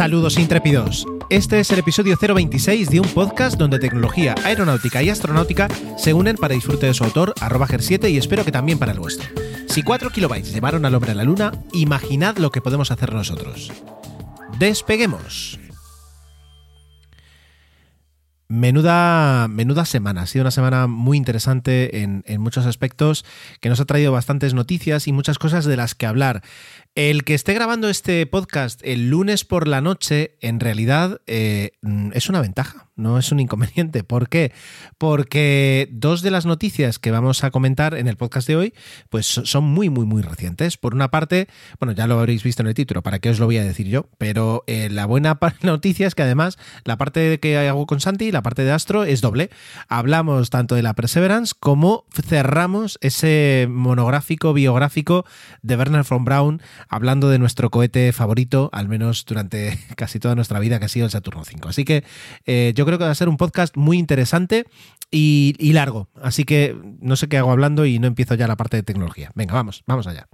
Saludos intrépidos. Este es el episodio 026 de un podcast donde tecnología, aeronáutica y astronáutica se unen para disfrute de su autor, arroba 7 y espero que también para el vuestro. Si 4 kilobytes llevaron al hombre a la luna, imaginad lo que podemos hacer nosotros. Despeguemos. Menuda, semana, ha sido una semana muy interesante en, muchos aspectos, que nos ha traído bastantes noticias y muchas cosas de las que hablar. El que esté grabando este podcast el lunes por la noche, en realidad eh, es una ventaja, no es un inconveniente. ¿Por qué? Porque dos de las noticias que vamos a comentar en el podcast de hoy, pues son muy, muy, muy recientes. Por una parte, bueno, ya lo habréis visto en el título, ¿para qué os lo voy a decir yo? Pero eh, la buena noticia es que además la parte que hago con Santi, la parte de Astro, es doble. Hablamos tanto de la Perseverance como cerramos ese monográfico biográfico de Werner von Braun hablando de nuestro cohete favorito, al menos durante casi toda nuestra vida, que ha sido el Saturno 5. Así que eh, yo creo que va a ser un podcast muy interesante y, largo. Así que no sé qué hago hablando y no empiezo ya la parte de tecnología. Venga, vamos, vamos allá.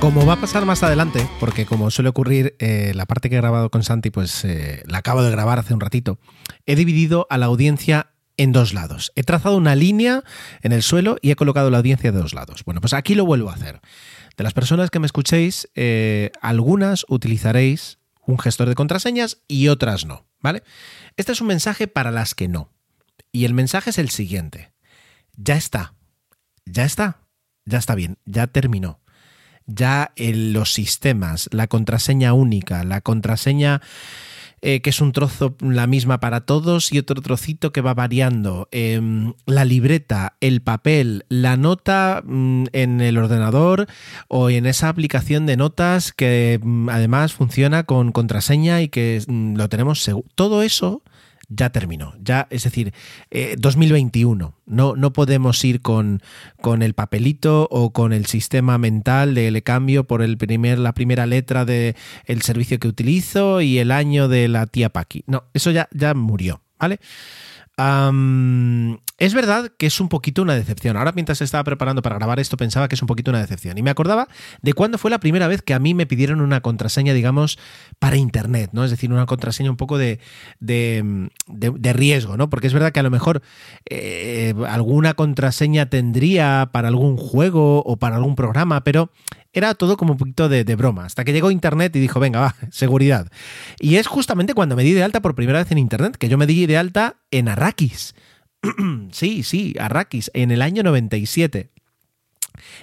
Como va a pasar más adelante, porque como suele ocurrir, eh, la parte que he grabado con Santi, pues eh, la acabo de grabar hace un ratito, he dividido a la audiencia en dos lados. He trazado una línea en el suelo y he colocado la audiencia de dos lados. Bueno, pues aquí lo vuelvo a hacer. De las personas que me escuchéis, eh, algunas utilizaréis un gestor de contraseñas y otras no, ¿vale? Este es un mensaje para las que no. Y el mensaje es el siguiente. Ya está. Ya está. Ya está bien. Ya terminó ya en los sistemas, la contraseña única, la contraseña eh, que es un trozo la misma para todos y otro trocito que va variando, eh, la libreta, el papel, la nota mm, en el ordenador o en esa aplicación de notas que mm, además funciona con contraseña y que mm, lo tenemos seguro. Todo eso ya terminó. Ya, es decir, eh, 2021. No, no podemos ir con, con, el papelito o con el sistema mental de le cambio por el primer, la primera letra del el servicio que utilizo y el año de la tía Paqui. No, eso ya, ya murió, ¿vale? Es verdad que es un poquito una decepción. Ahora mientras estaba preparando para grabar esto pensaba que es un poquito una decepción. Y me acordaba de cuándo fue la primera vez que a mí me pidieron una contraseña, digamos, para Internet, ¿no? Es decir, una contraseña un poco de, de, de, de riesgo, ¿no? Porque es verdad que a lo mejor eh, alguna contraseña tendría para algún juego o para algún programa, pero era todo como un poquito de, de, broma, hasta que llegó Internet y dijo, venga, va, seguridad. Y es justamente cuando me di de alta por primera vez en Internet, que yo me di de alta en Arrakis. sí, sí, Arrakis, en el año 97.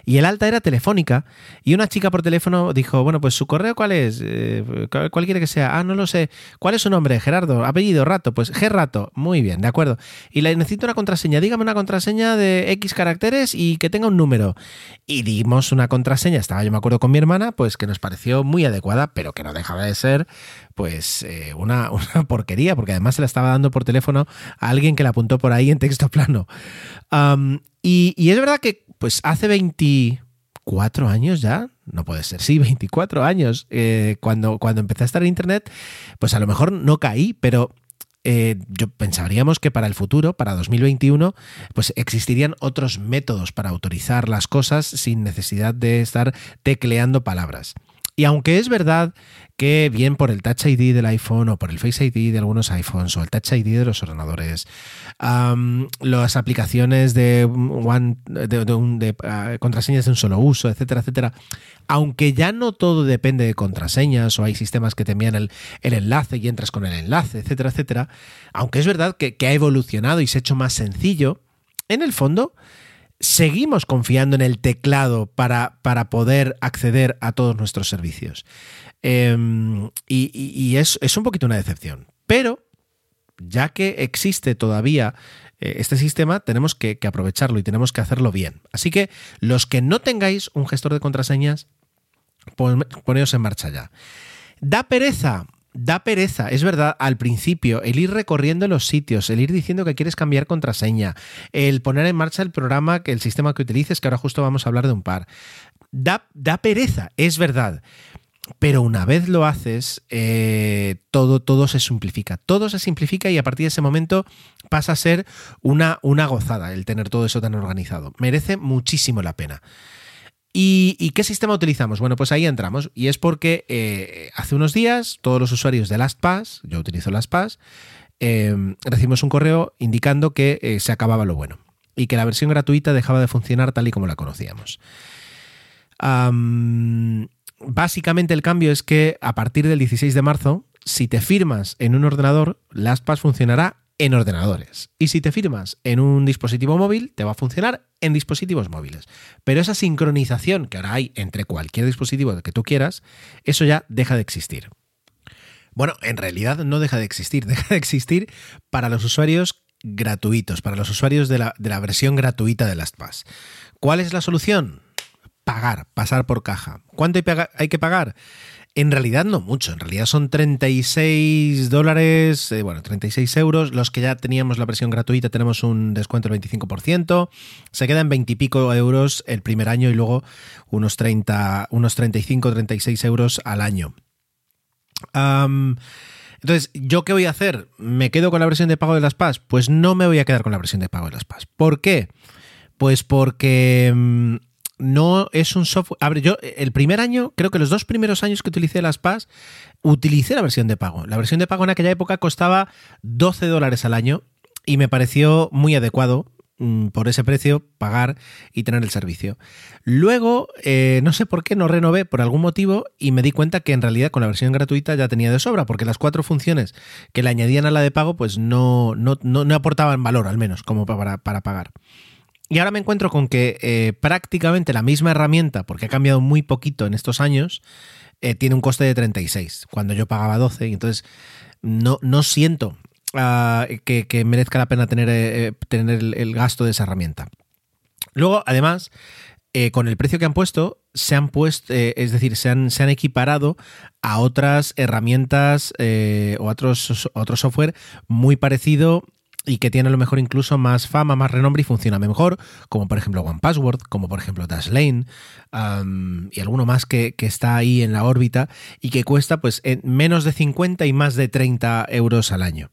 Y el alta era telefónica. Y una chica por teléfono dijo, bueno, pues su correo cuál es, eh, cuál quiere que sea, ah, no lo sé, ¿cuál es su nombre? Gerardo, apellido, Rato, pues G Rato, muy bien, de acuerdo. Y le necesito una contraseña, dígame una contraseña de X caracteres y que tenga un número. Y dimos una contraseña, estaba yo me acuerdo con mi hermana, pues que nos pareció muy adecuada, pero que no dejaba de ser pues eh, una, una, porquería, porque además se la estaba dando por teléfono a alguien que la apuntó por ahí en texto plano. Y, es verdad que pues hace 24 años ya, no puede ser, sí, 24 años, eh, cuando, cuando empecé a estar en Internet, pues a lo mejor no caí, pero eh, yo pensaríamos que para el futuro, para 2021, pues existirían otros métodos para autorizar las cosas sin necesidad de estar tecleando palabras. Y aunque es verdad que bien por el Touch ID del iPhone o por el Face ID de algunos iPhones o el Touch ID de los ordenadores, las aplicaciones de, one, de, de, uh, contraseñas de un solo uso, etcétera, etcétera, aunque ya no todo depende de contraseñas o hay sistemas que te envían el, enlace y entras con el enlace, etcétera, etcétera, aunque es verdad que ha evolucionado y se ha hecho más sencillo, en el fondo seguimos confiando en el teclado para, para poder acceder a todos nuestros servicios. Y, y, y es, es, un poquito una decepción. Pero ya que existe todavía eh, este sistema, tenemos que, que aprovecharlo y tenemos que hacerlo bien. Así que los que no tengáis un gestor de contraseñas, poneos en marcha ya. Da pereza. Da pereza, es verdad, al principio, el ir recorriendo los sitios, el ir diciendo que quieres cambiar contraseña, el poner en marcha el programa, el sistema que utilices, que ahora justo vamos a hablar de un par. Da, da pereza, es verdad. Pero una vez lo haces, eh, todo, todo se simplifica. Todo se simplifica y a partir de ese momento pasa a ser una, una gozada el tener todo eso tan organizado. Merece muchísimo la pena. ¿Y, qué sistema utilizamos? Bueno, pues ahí entramos. Y es porque eh, hace unos días todos los usuarios de LastPass, yo utilizo LastPass, eh, recibimos un correo indicando que eh, se acababa lo bueno y que la versión gratuita dejaba de funcionar tal y como la conocíamos. básicamente el cambio es que a partir del 16 de marzo, si te firmas en un ordenador, LastPass funcionará en ordenadores. Y si te firmas en un dispositivo móvil, te va a funcionar en dispositivos móviles. Pero esa sincronización que ahora hay entre cualquier dispositivo que tú quieras, eso ya deja de existir. Bueno, en realidad no deja de existir, deja de existir para los usuarios gratuitos, para los usuarios de la, de la versión gratuita de LastPass. ¿Cuál es la solución? Pagar, pasar por caja. ¿Cuánto hay que pagar? En realidad no mucho, en realidad son 36 dólares, eh, bueno, 36 euros. Los que ya teníamos la versión gratuita tenemos un descuento del 25%. Se quedan 20 y pico euros el primer año y luego unos, 30, unos 35, 36 euros al año. entonces, ¿yo qué voy a hacer? ¿Me quedo con la versión de pago de las PAS? Pues no me voy a quedar con la versión de pago de las PAS. ¿Por qué? Pues porque mm, no es un software. Yo el primer año, creo que los dos primeros años que utilicé las PAS, utilicé la versión de pago. La versión de pago en aquella época costaba 12 dólares al año y me pareció muy adecuado mm, por ese precio pagar y tener el servicio. Luego, eh, no sé por qué no renové por algún motivo y me di cuenta que en realidad con la versión gratuita ya tenía de sobra, porque las cuatro funciones que le añadían a la de pago, pues no, no, no, aportaban valor, al menos, como para, para pagar. Y ahora me encuentro con que eh, prácticamente la misma herramienta, porque ha cambiado muy poquito en estos años, eh, tiene un coste de 36, cuando yo pagaba 12. Y entonces no, no siento ah, que, merezca la pena tener, eh, tener el, gasto de esa herramienta. Luego, además, con el precio que han puesto, se han puesto, es decir, se han, se han, equiparado a otras herramientas o otros, otro software muy parecido y que tiene a lo mejor incluso más fama, más renombre y funciona mejor, como por ejemplo OnePassword, como por ejemplo Dashlane y alguno más que, que, está ahí en la órbita y que cuesta pues menos de 50 y más de 30 euros al año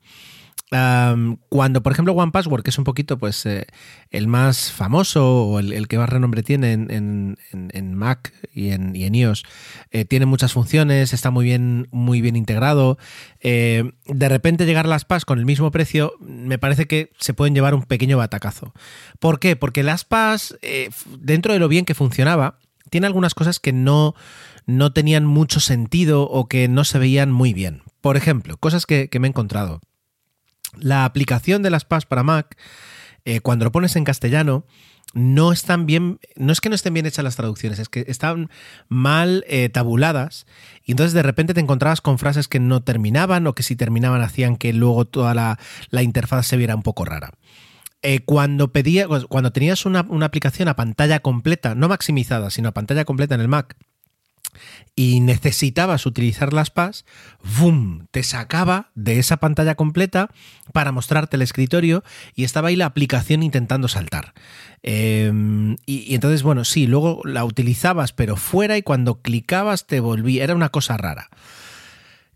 cuando, por ejemplo, One Password, que es un poquito pues eh, el más famoso o el, que más renombre tiene en, Mac y en, iOS, eh, tiene muchas funciones, está muy bien, muy bien integrado. Eh, de repente llegar a las PAS con el mismo precio, me parece que se pueden llevar un pequeño batacazo. ¿Por qué? Porque las PAS, dentro de lo bien que funcionaba, tiene algunas cosas que no, no tenían mucho sentido o que no se veían muy bien. Por ejemplo, cosas que me he encontrado. La aplicación de las PAS para Mac, eh, cuando lo pones en castellano, no están bien, no es que no estén bien hechas las traducciones, es que están mal eh, tabuladas y entonces de repente te encontrabas con frases que no terminaban o que si terminaban hacían que luego toda la, interfaz se viera un poco rara. Eh, cuando, pedía, cuando tenías una, una, aplicación a pantalla completa, no maximizada, sino a pantalla completa en el Mac, y necesitabas utilizar las PAS, ¡boom! Te sacaba de esa pantalla completa para mostrarte el escritorio y estaba ahí la aplicación intentando saltar. Em, y, entonces, bueno, sí, luego la utilizabas pero fuera y cuando clicabas te volvía, era una cosa rara.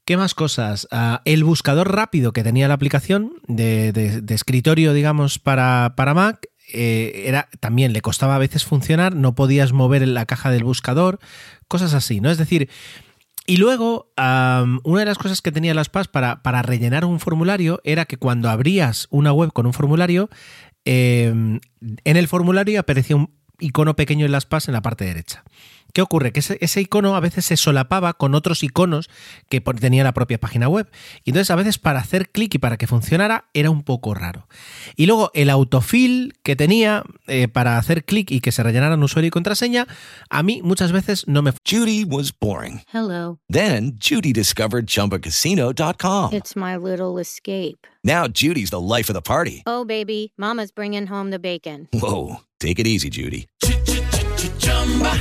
¿Qué más cosas? Ah, el buscador rápido que tenía la aplicación de, escritorio, digamos, para, para Mac, eh, era, también le costaba a veces funcionar, no podías mover la caja del buscador, cosas así, ¿no? Es decir, y luego, una de las cosas que tenía las PAS para, para, rellenar un formulario era que cuando abrías una web con un formulario, em, en el formulario aparecía un icono pequeño en las PAS en la parte derecha. ¿Qué ocurre? Que ese, icono a veces se solapaba con otros iconos que tenía la propia página web. Y entonces a veces para hacer clic y para que funcionara era un poco raro. Y luego el autofill que tenía eh, para hacer clic y que se rellenaran usuario y contraseña, a mí muchas veces no me... Judy was boring. Hello. Then Judy discovered chumbacasino.com. It's my little escape. Now Judy's the life of the party. Oh baby, mama's bringing home the bacon. Whoa, take it easy Judy.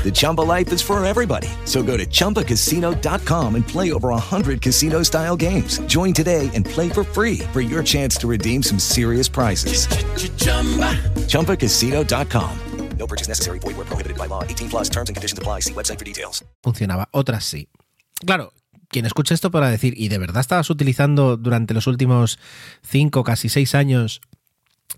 The Chumba life is for everybody. So go to ChumbaCasino.com and play over 100 casino style games. Join today and play for free for your chance to redeem some serious prizes. Chumba. ChumbaCasino.com. No purchase necessary. Void where prohibited by law. 18 plus terms and conditions apply. See website for details. Funcionaba. Otras sí. Claro, quien escuche esto para decir, ¿y de verdad estabas utilizando durante los últimos 5, casi 6 años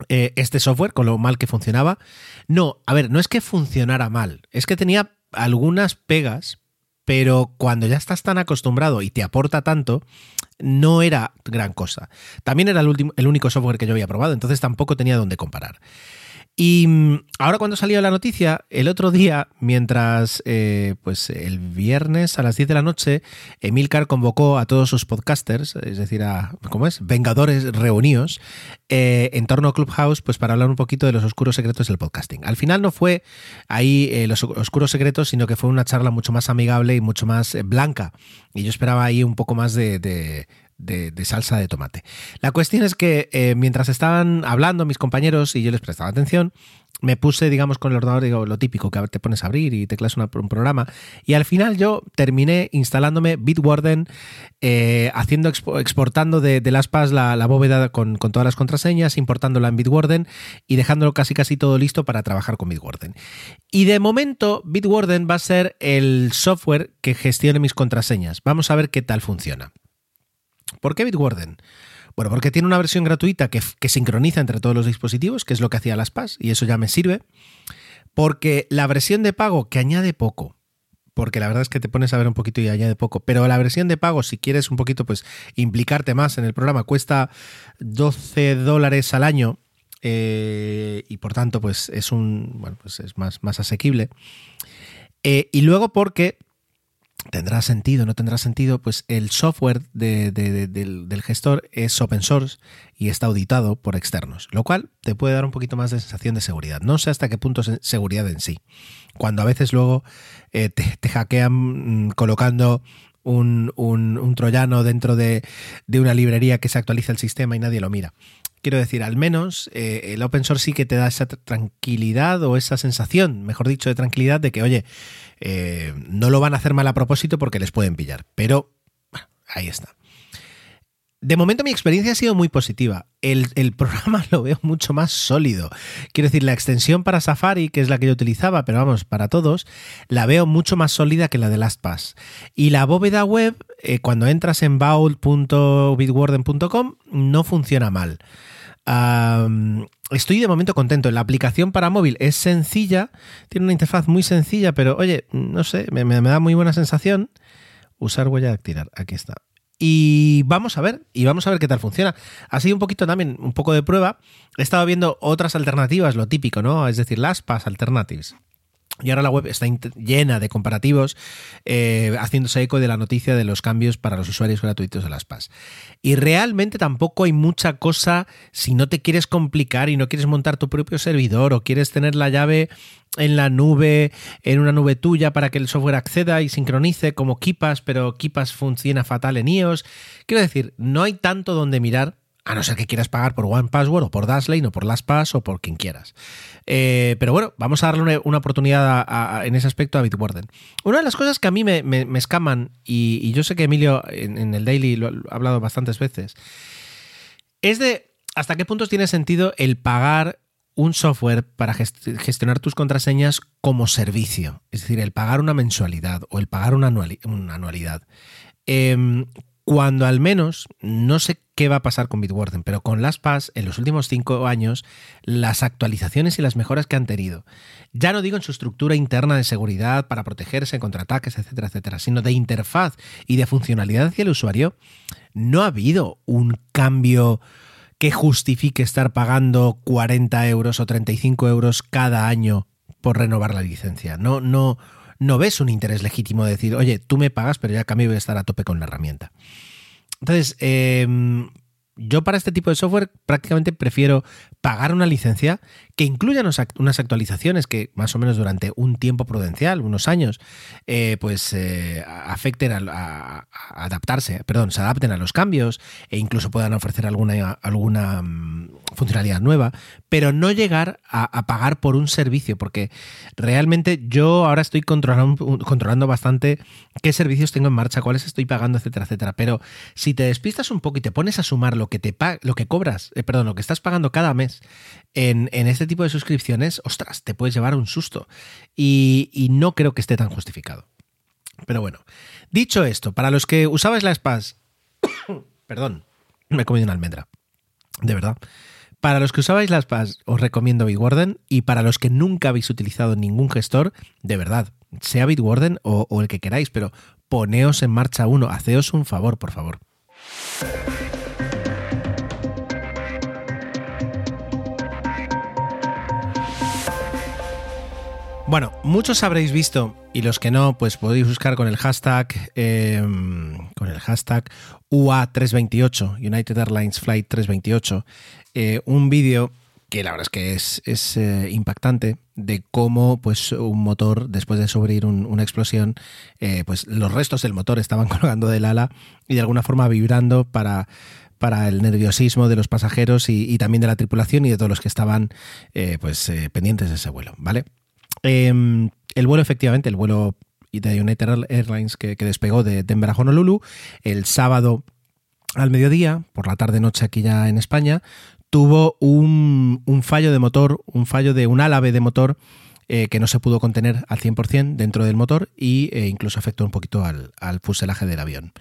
eh, este software con lo mal que funcionaba. No, a ver, no es que funcionara mal, es que tenía algunas pegas, pero cuando ya estás tan acostumbrado y te aporta tanto, no era gran cosa. También era el, último, el único software que yo había probado, entonces tampoco tenía dónde comparar. Y mm, ahora cuando salió la noticia, el otro día, mientras eh, pues el viernes a las 10 de la noche, Emilcar convocó a todos sus podcasters, es decir, a, ¿cómo es? Vengadores reunidos, eh, en torno a Clubhouse, pues para hablar un poquito de los oscuros secretos del podcasting. Al final no fue ahí eh, los oscuros secretos, sino que fue una charla mucho más amigable y mucho más blanca. Y yo esperaba ahí un poco más de, salsa de tomate. La cuestión es que eh, mientras estaban hablando mis compañeros y yo les prestaba atención, me puse, digamos, con el ordenador, digo, lo típico, que te pones a abrir y teclas un programa. Y al final yo terminé instalándome Bitwarden, eh, haciendo, exportando de, las PAS la, la bóveda con, con, todas las contraseñas, importándola en Bitwarden y dejándolo casi casi todo listo para trabajar con Bitwarden. Y de momento, Bitwarden va a ser el software que gestione mis contraseñas. Vamos a ver qué tal funciona. ¿Por qué Bitwarden? Bueno, porque tiene una versión gratuita que, sincroniza entre todos los dispositivos, que es lo que hacía las PAS, y eso ya me sirve. Porque la versión de pago, que añade poco, porque la verdad es que te pones a ver un poquito y añade poco, pero la versión de pago, si quieres un poquito, pues implicarte más en el programa, cuesta 12 dólares al año. Eh, y por tanto, pues es un. Bueno, pues es más, más asequible. Eh, y luego porque tendrá sentido, no tendrá sentido, pues el software del, gestor es open source y está auditado por externos, lo cual te puede dar un poquito más de sensación de seguridad. No sé hasta qué punto es seguridad en sí. Cuando a veces luego eh, te, hackean mm, colocando un, troyano dentro de, una librería que se actualiza el sistema y nadie lo mira. Quiero decir, al menos eh, el open source sí que te da esa tranquilidad o esa sensación, mejor dicho, de tranquilidad de que, oye, eh, no lo van a hacer mal a propósito porque les pueden pillar. Pero ahí está. De momento mi experiencia ha sido muy positiva. El, programa lo veo mucho más sólido. Quiero decir, la extensión para Safari, que es la que yo utilizaba, pero vamos, para todos, la veo mucho más sólida que la de LastPass. Y la bóveda web, eh, cuando entras en baul.bitwarden.com, no funciona mal estoy de momento contento. La aplicación para móvil es sencilla, tiene una interfaz muy sencilla, pero oye, no sé, me, da muy buena sensación. Usar huella dactilar, aquí está. Y vamos a ver, y vamos a ver qué tal funciona. Ha sido un poquito también, un poco de prueba. He estado viendo otras alternativas, lo típico, ¿no? Es decir, las PAS Alternatives. Y ahora la web está llena de comparativos, eh, haciéndose eco de la noticia de los cambios para los usuarios gratuitos de las PAS. Y realmente tampoco hay mucha cosa si no te quieres complicar y no quieres montar tu propio servidor o quieres tener la llave en la nube, en una nube tuya para que el software acceda y sincronice como Kipas, pero Kipas funciona fatal en iOS. Quiero decir, no hay tanto donde mirar a no ser que quieras pagar por One Password o por Dashlane o por LastPass o por quien quieras. Eh, pero bueno, vamos a darle una, oportunidad en ese aspecto a Bitwarden. Una de las cosas que a mí me, escaman, y, yo sé que Emilio en, el Daily lo ha hablado bastantes veces, es de hasta qué puntos tiene sentido el pagar un software para gestionar tus contraseñas como servicio. Es decir, el pagar una mensualidad o el pagar una, anualidad. Em, cuando al menos, no sé qué va a pasar con Bitwarden, pero con las PAS en los últimos cinco años, las actualizaciones y las mejoras que han tenido, ya no digo en su estructura interna de seguridad para protegerse contra ataques, etcétera, etcétera, sino de interfaz y de funcionalidad hacia el usuario, no ha habido un cambio que justifique estar pagando 40 euros o 35 euros cada año por renovar la licencia. No, no, no ves un interés legítimo de decir, oye, tú me pagas, pero ya a cambio voy a estar a tope con la herramienta. Entonces, eh, yo para este tipo de software prácticamente prefiero pagar una licencia que incluya unas actualizaciones que más o menos durante un tiempo prudencial, unos años, eh, pues eh, afecten a, adaptarse, perdón, se adapten a los cambios e incluso puedan ofrecer alguna, alguna mm, funcionalidad nueva, pero no llegar a, pagar por un servicio, porque realmente yo ahora estoy controlando, controlando bastante qué servicios tengo en marcha, cuáles estoy pagando, etcétera, etcétera. Pero si te despistas un poco y te pones a sumar lo que te lo que cobras, eh, perdón, lo que estás pagando cada mes en, este tipo de suscripciones, ostras, te puedes llevar un susto. Y, no creo que esté tan justificado. Pero bueno, dicho esto, para los que usabais la SPAS, perdón, me he comido una almendra, de verdad. Para los que usabais las PAS, os recomiendo Bitwarden. Y para los que nunca habéis utilizado ningún gestor, de verdad, sea Bitwarden o, o el que queráis, pero poneos en marcha uno, haceos un favor, por favor. Bueno, muchos habréis visto, y los que no, pues podéis buscar con el hashtag, em, con el hashtag UA328, United Airlines Flight 328, eh, un vídeo que la verdad es que es, eh, impactante de cómo pues un motor después de sufrir una explosión eh, pues los restos del motor estaban colgando del ala y de alguna forma vibrando para para el nerviosismo de los pasajeros y, también de la tripulación y de todos los que estaban pues pendientes de ese vuelo, ¿vale? Em, el vuelo, efectivamente, el vuelo de United Airlines que, despegó de Denver a Honolulu el sábado al mediodía, por la tarde-noche aquí ya en España, tuvo un, fallo de motor, un fallo de un álave de motor eh, que no se pudo contener al 100% dentro del motor eh, incluso afectó un poquito al, fuselaje del avión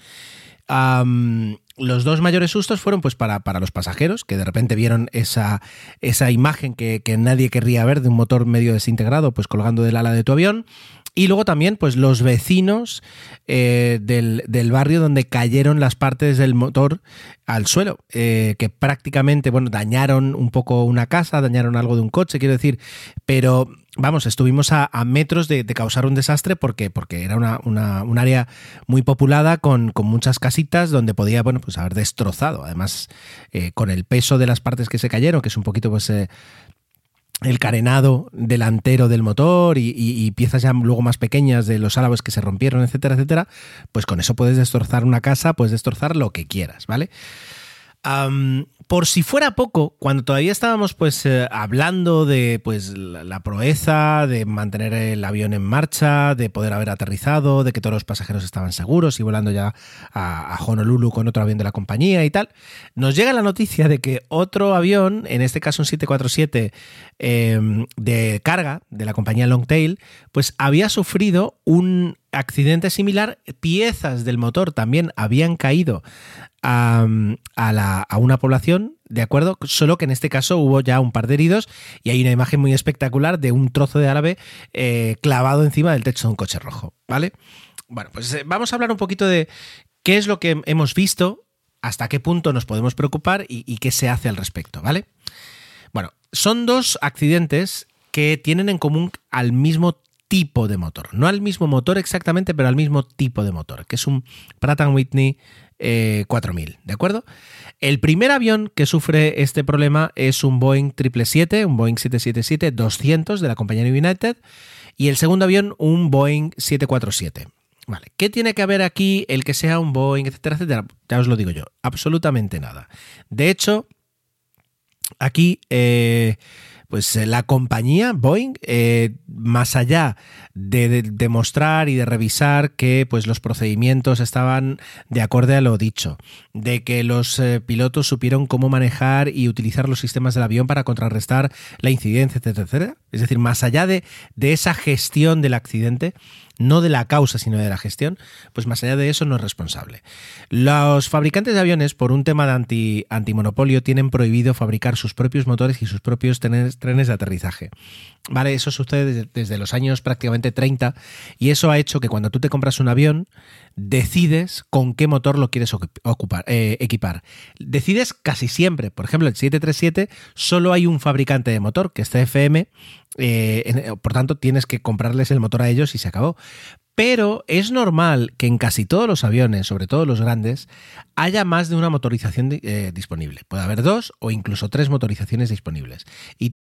los dos mayores sustos fueron pues para, para, los pasajeros, que de repente vieron esa, esa imagen que, nadie querría ver de un motor medio desintegrado, pues colgando del ala de tu avión. Y luego también, pues los vecinos eh, del, barrio donde cayeron las partes del motor al suelo, eh, que prácticamente, bueno, dañaron un poco una casa, dañaron algo de un coche, quiero decir, pero vamos, estuvimos a, metros de, causar un desastre porque, porque era una, un área muy populada con, muchas casitas donde podía, bueno, pues haber destrozado. Además, eh, con el peso de las partes que se cayeron, que es un poquito, pues, eh, el carenado delantero del motor y, piezas ya luego más pequeñas de los álabes que se rompieron, etcétera, etcétera, pues con eso puedes destrozar una casa, puedes destrozar lo que quieras, ¿vale? Por si fuera poco, cuando todavía estábamos pues eh, hablando de pues la, proeza, de mantener el avión en marcha, de poder haber aterrizado, de que todos los pasajeros estaban seguros y volando ya a, Honolulu con otro avión de la compañía y tal, nos llega la noticia de que otro avión, en este caso un 747 em, de carga de la compañía Longtail, pues había sufrido un accidente similar, piezas del motor también habían caído a, una población, ¿de acuerdo? Solo que en este caso hubo ya un par de heridos y hay una imagen muy espectacular de un trozo de árabe eh, clavado encima del techo de un coche rojo, ¿vale? Bueno, pues eh, vamos a hablar un poquito de qué es lo que hemos visto, hasta qué punto nos podemos preocupar y, y qué se hace al respecto, ¿vale? Bueno, son dos accidentes que tienen en común al mismo tipo de motor. No al mismo motor exactamente, pero al mismo tipo de motor, que es un Pratt Whitney 4000, eh, ¿de acuerdo? El primer avión que sufre este problema es un Boeing 777, un Boeing 777-200 de la compañía United, y el segundo avión un Boeing 747. Vale, ¿qué tiene que haber aquí el que sea un Boeing, etcétera, etcétera? Ya os lo digo yo, absolutamente nada. De hecho, aquí... Eh, pues eh, la compañía Boeing, eh, más allá de demostrar y de revisar que pues, los procedimientos estaban de acorde a lo dicho, de que los eh, pilotos supieron cómo manejar y utilizar los sistemas del avión para contrarrestar la incidencia, etcétera, Es decir, más allá de, de esa gestión del accidente, no de la causa, sino de la gestión, pues más allá de eso no es responsable. Los fabricantes de aviones, por un tema de anti, antimonopolio, tienen prohibido fabricar sus propios motores y sus propios trenes, de aterrizaje. Vale, eso sucede desde, los años prácticamente 30 y eso ha hecho que cuando tú te compras un avión, decides con qué motor lo quieres ocupar, eh, equipar. Decides casi siempre. Por ejemplo, el 737 solo hay un fabricante de motor, que es CFM, eh, por tanto tienes que comprarles el motor a ellos y se acabó. Pero es normal que en casi todos los aviones, sobre todo los grandes, haya más de una motorización eh, disponible. Puede haber dos o incluso tres motorizaciones disponibles.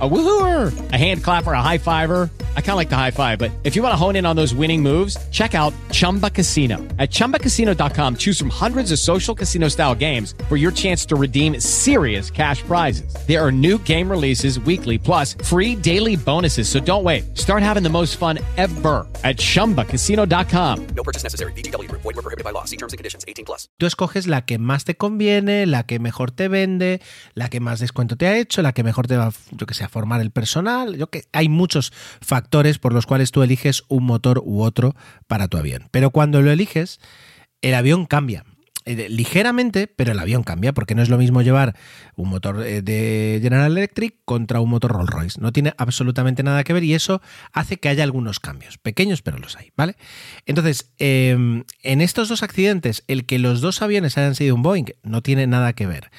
A woohooer, a hand clapper, a high fiver. I kind of like the high five, but if you want to hone in on those winning moves, check out Chumba Casino. At ChumbaCasino.com, choose from hundreds of social casino style games for your chance to redeem serious cash prizes. There are new game releases weekly, plus free daily bonuses. So don't wait. Start having the most fun ever at ChumbaCasino.com. No purchase necessary. BGW. Void were prohibited by law. See terms and conditions. 18 plus. Tú escoges la que más te conviene, la que mejor te vende, la que más descuento te ha hecho, la que mejor te va, yo que sé, formar el personal. Yo que hay muchos factores por los cuales tú eliges un motor u otro para tu avión. Pero cuando lo eliges, el avión cambia. Eh, ligeramente, pero el avión cambia, porque no es lo mismo llevar un motor eh, de General Electric contra un motor Rolls Royce. No tiene absolutamente nada que ver y eso hace que haya algunos cambios, pequeños, pero los hay, ¿vale? Entonces, em, en estos dos accidentes, el que los dos aviones hayan sido un Boeing no tiene nada que ver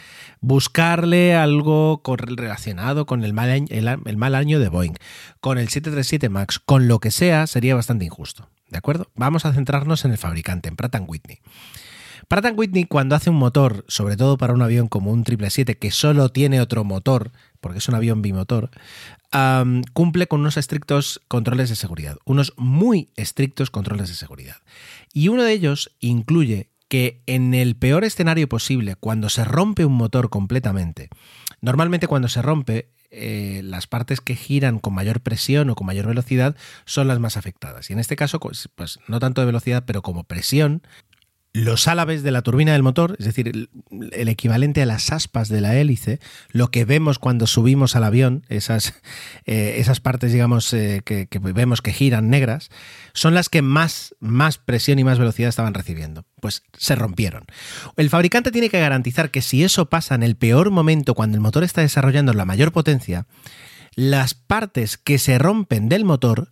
buscarle algo relacionado con el mal, año, de Boeing, con el 737 MAX, con lo que sea, sería bastante injusto. ¿De acuerdo? Vamos a centrarnos en el fabricante, en Pratt Whitney. Pratt Whitney, cuando hace un motor, sobre todo para un avión como un 777 que solo tiene otro motor, porque es un avión bimotor, cumple con unos estrictos controles de seguridad, unos muy estrictos controles de seguridad. Y uno de ellos incluye que en el peor escenario posible, cuando se rompe un motor completamente, normalmente cuando se rompe, eh, las partes que giran con mayor presión o con mayor velocidad son las más afectadas. Y en este caso, pues, pues no tanto de velocidad, pero como presión, los álabes de la turbina del motor, es decir, el, equivalente a las aspas de la hélice, lo que vemos cuando subimos al avión, esas, eh, esas partes, digamos, eh, que, vemos que giran negras, son las que más, más presión y más velocidad estaban recibiendo. Pues se rompieron. El fabricante tiene que garantizar que si eso pasa en el peor momento, cuando el motor está desarrollando la mayor potencia, las partes que se rompen del motor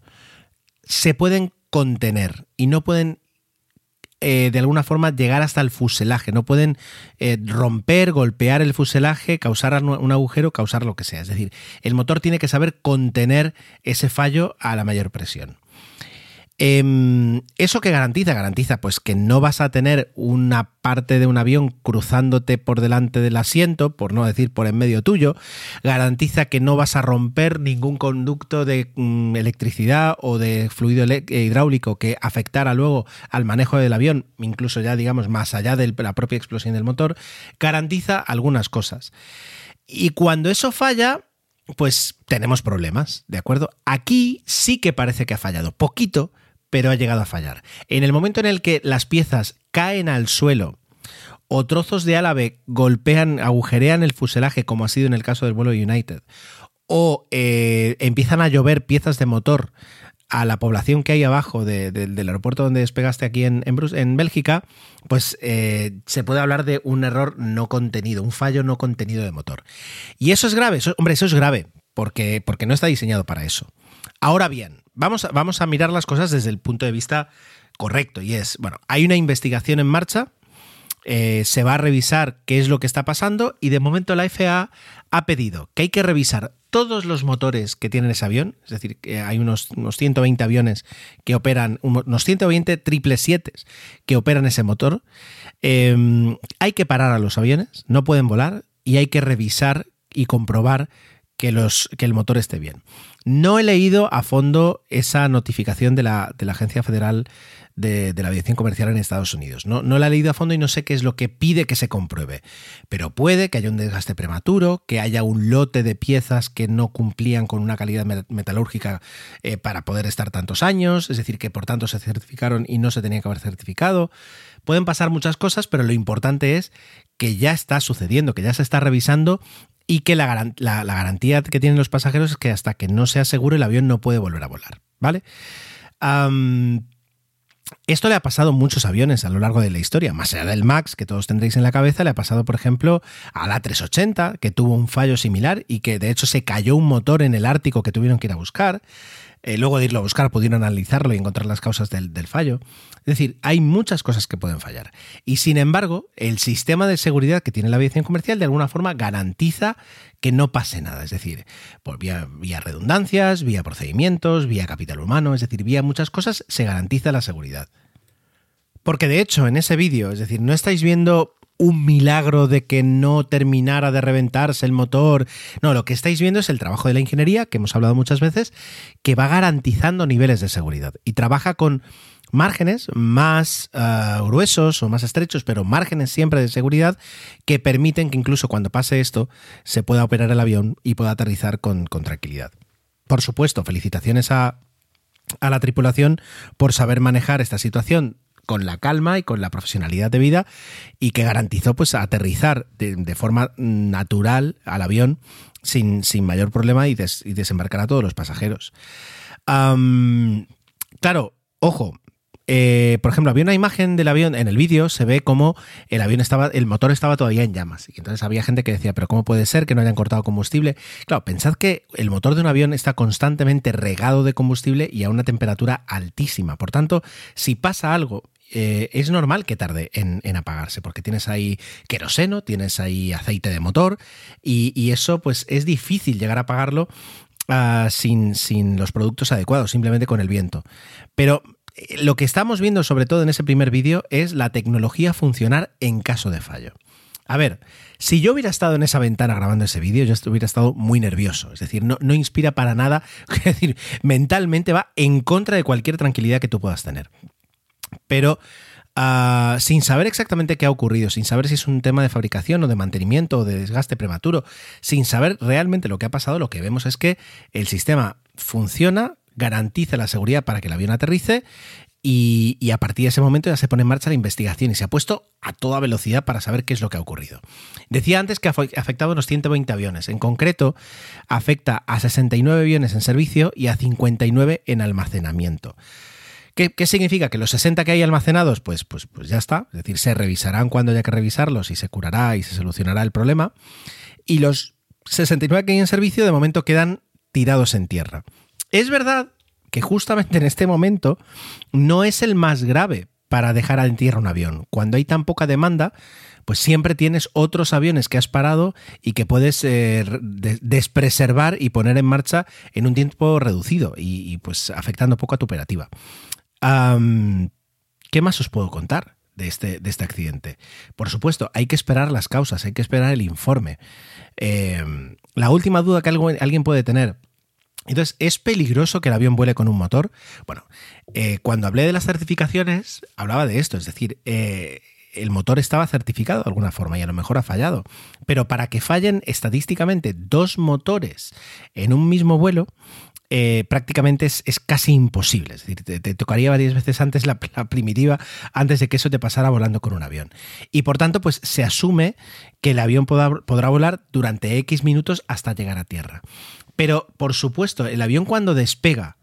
se pueden contener y no pueden eh, de alguna forma llegar hasta el fuselaje. No pueden eh, romper, golpear el fuselaje, causar un agujero, causar lo que sea. Es decir, el motor tiene que saber contener ese fallo a la mayor presión. Em, ¿Eso que garantiza? Garantiza pues que no vas a tener una parte de un avión cruzándote por delante del asiento, por no decir por en medio tuyo. Garantiza que no vas a romper ningún conducto de mm, electricidad o de fluido eh, hidráulico que afectara luego al manejo del avión, incluso ya digamos más allá de la propia explosión del motor. Garantiza algunas cosas. Y cuando eso falla, pues tenemos problemas, ¿de acuerdo? Aquí sí que parece que ha fallado, poquito, pero ha llegado a fallar. En el momento en el que las piezas caen al suelo o trozos de álabe golpean, agujerean el fuselaje, como ha sido en el caso del vuelo United, o eh, empiezan a llover piezas de motor a la población que hay abajo del aeropuerto donde despegaste aquí en, en, Bélgica, pues eh, se puede hablar de un error no contenido, un fallo no contenido de motor. Y eso es grave, hombre, eso es grave, porque, porque no está diseñado para eso. Ahora bien, vamos a, vamos a mirar las cosas desde el punto de vista correcto y es, bueno, hay una investigación en marcha, eh, se va a revisar qué es lo que está pasando y de momento la FAA ha pedido que hay que revisar todos los motores que tiene ese avión, es decir, que hay unos, unos 120 aviones que operan, unos 120 triple que operan ese motor. Em, hay que parar a los aviones, no pueden volar y hay que revisar y comprobar que, los, que el motor esté bien. No he leído a fondo esa notificación de la, Agencia Federal de, la Aviación Comercial en Estados Unidos. No, no la he leído a fondo y no sé qué es lo que pide que se compruebe. Pero puede que haya un desgaste prematuro, que haya un lote de piezas que no cumplían con una calidad metalúrgica eh, para poder estar tantos años, es decir, que por tanto se certificaron y no se tenía que haber certificado. Pueden pasar muchas cosas, pero lo importante es que ya está sucediendo, que ya se está revisando y que la, garantía que tienen los pasajeros es que hasta que no sea seguro el avión no puede volver a volar, ¿vale? esto le ha pasado a muchos aviones a lo largo de la historia, más allá del MAX que todos tendréis en la cabeza, le ha pasado por ejemplo a la 380 que tuvo un fallo similar y que de hecho se cayó un motor en el Ártico que tuvieron que ir a buscar. Eh, luego de irlo a buscar pudieron analizarlo y encontrar las causas del, fallo. Es decir, hay muchas cosas que pueden fallar. Y sin embargo, el sistema de seguridad que tiene la aviación comercial de alguna forma garantiza que no pase nada. Es decir, por vía, vía redundancias, vía procedimientos, vía capital humano, es decir, vía muchas cosas, se garantiza la seguridad. Porque de hecho, en ese vídeo, es decir, no estáis viendo un milagro de que no terminara de reventarse el motor. No, lo que estáis viendo es el trabajo de la ingeniería, que hemos hablado muchas veces, que va garantizando niveles de seguridad y trabaja con márgenes más eh, gruesos o más estrechos, pero márgenes siempre de seguridad que permiten que incluso cuando pase esto se pueda operar el avión y pueda aterrizar con, tranquilidad. Por supuesto, felicitaciones a la tripulación por saber manejar esta situación con la calma y con la profesionalidad de vida y que garantizó pues aterrizar de, forma natural al avión sin, sin mayor problema y, desembarcar a todos los pasajeros. claro, ojo, eh, por ejemplo, había una imagen del avión en el vídeo, se ve como el avión estaba, el motor estaba todavía en llamas. Y entonces había gente que decía, pero ¿cómo puede ser que no hayan cortado combustible? Claro, pensad que el motor de un avión está constantemente regado de combustible y a una temperatura altísima. Por tanto, si pasa algo eh, es normal que tarde en, apagarse, porque tienes ahí queroseno, tienes ahí aceite de motor, y, eso pues es difícil llegar a apagarlo ah, sin, sin los productos adecuados, simplemente con el viento. Pero eh, lo que estamos viendo, sobre todo en ese primer vídeo, es la tecnología funcionar en caso de fallo. A ver, si yo hubiera estado en esa ventana grabando ese vídeo, yo hubiera estado muy nervioso. Es decir, no, no inspira para nada. Es decir, mentalmente va en contra de cualquier tranquilidad que tú puedas tener pero ah, sin saber exactamente qué ha ocurrido, sin saber si es un tema de fabricación o de mantenimiento o de desgaste prematuro, sin saber realmente lo que ha pasado, lo que vemos es que el sistema funciona, garantiza la seguridad para que el avión aterrice y, y, a partir de ese momento ya se pone en marcha la investigación y se ha puesto a toda velocidad para saber qué es lo que ha ocurrido. Decía antes que ha afectado a unos 120 aviones. En concreto, afecta a 69 aviones en servicio y a 59 en almacenamiento. ¿Qué, significa? Que los 60 que hay almacenados, pues, pues, pues ya está. Es decir, se revisarán cuando haya que revisarlos y se curará y se solucionará el problema. Y los 69 que hay en servicio de momento quedan tirados en tierra. Es verdad que justamente en este momento no es el más grave para dejar en tierra un avión. Cuando hay tan poca demanda, pues siempre tienes otros aviones que has parado y que puedes eh, despreservar y poner en marcha en un tiempo reducido y, y, pues afectando poco a tu operativa. ¿Qué más os puedo contar? De este, de este accidente. Por supuesto, hay que esperar las causas, hay que esperar el informe. Em, la última duda que alguien puede tener, entonces, ¿es peligroso que el avión vuele con un motor? Bueno, eh, cuando hablé de las certificaciones, hablaba de esto, es decir, eh, el motor estaba certificado de alguna forma y a lo mejor ha fallado. Pero para que fallen estadísticamente dos motores en un mismo vuelo, eh, prácticamente es, casi imposible. Es decir, te, tocaría varias veces antes la, primitiva, antes de que eso te pasara volando con un avión. Y por tanto, pues se asume que el avión podrá volar durante X minutos hasta llegar a tierra. Pero, por supuesto, el avión cuando despega,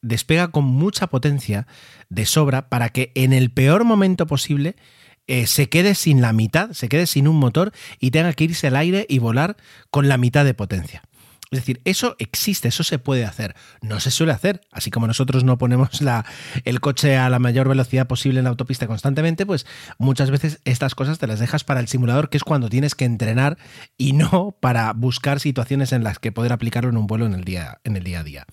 despega con mucha potencia de sobra para que en el peor momento posible eh, se quede sin la mitad, se quede sin un motor y tenga que irse al aire y volar con la mitad de potencia. Es decir, eso existe, eso se puede hacer. No se suele hacer. Así como nosotros no ponemos la, el coche a la mayor velocidad posible en la autopista constantemente, pues muchas veces estas cosas te las dejas para el simulador, que es cuando tienes que entrenar y no para buscar situaciones en las que poder aplicarlo en un vuelo en el día, en el día a día.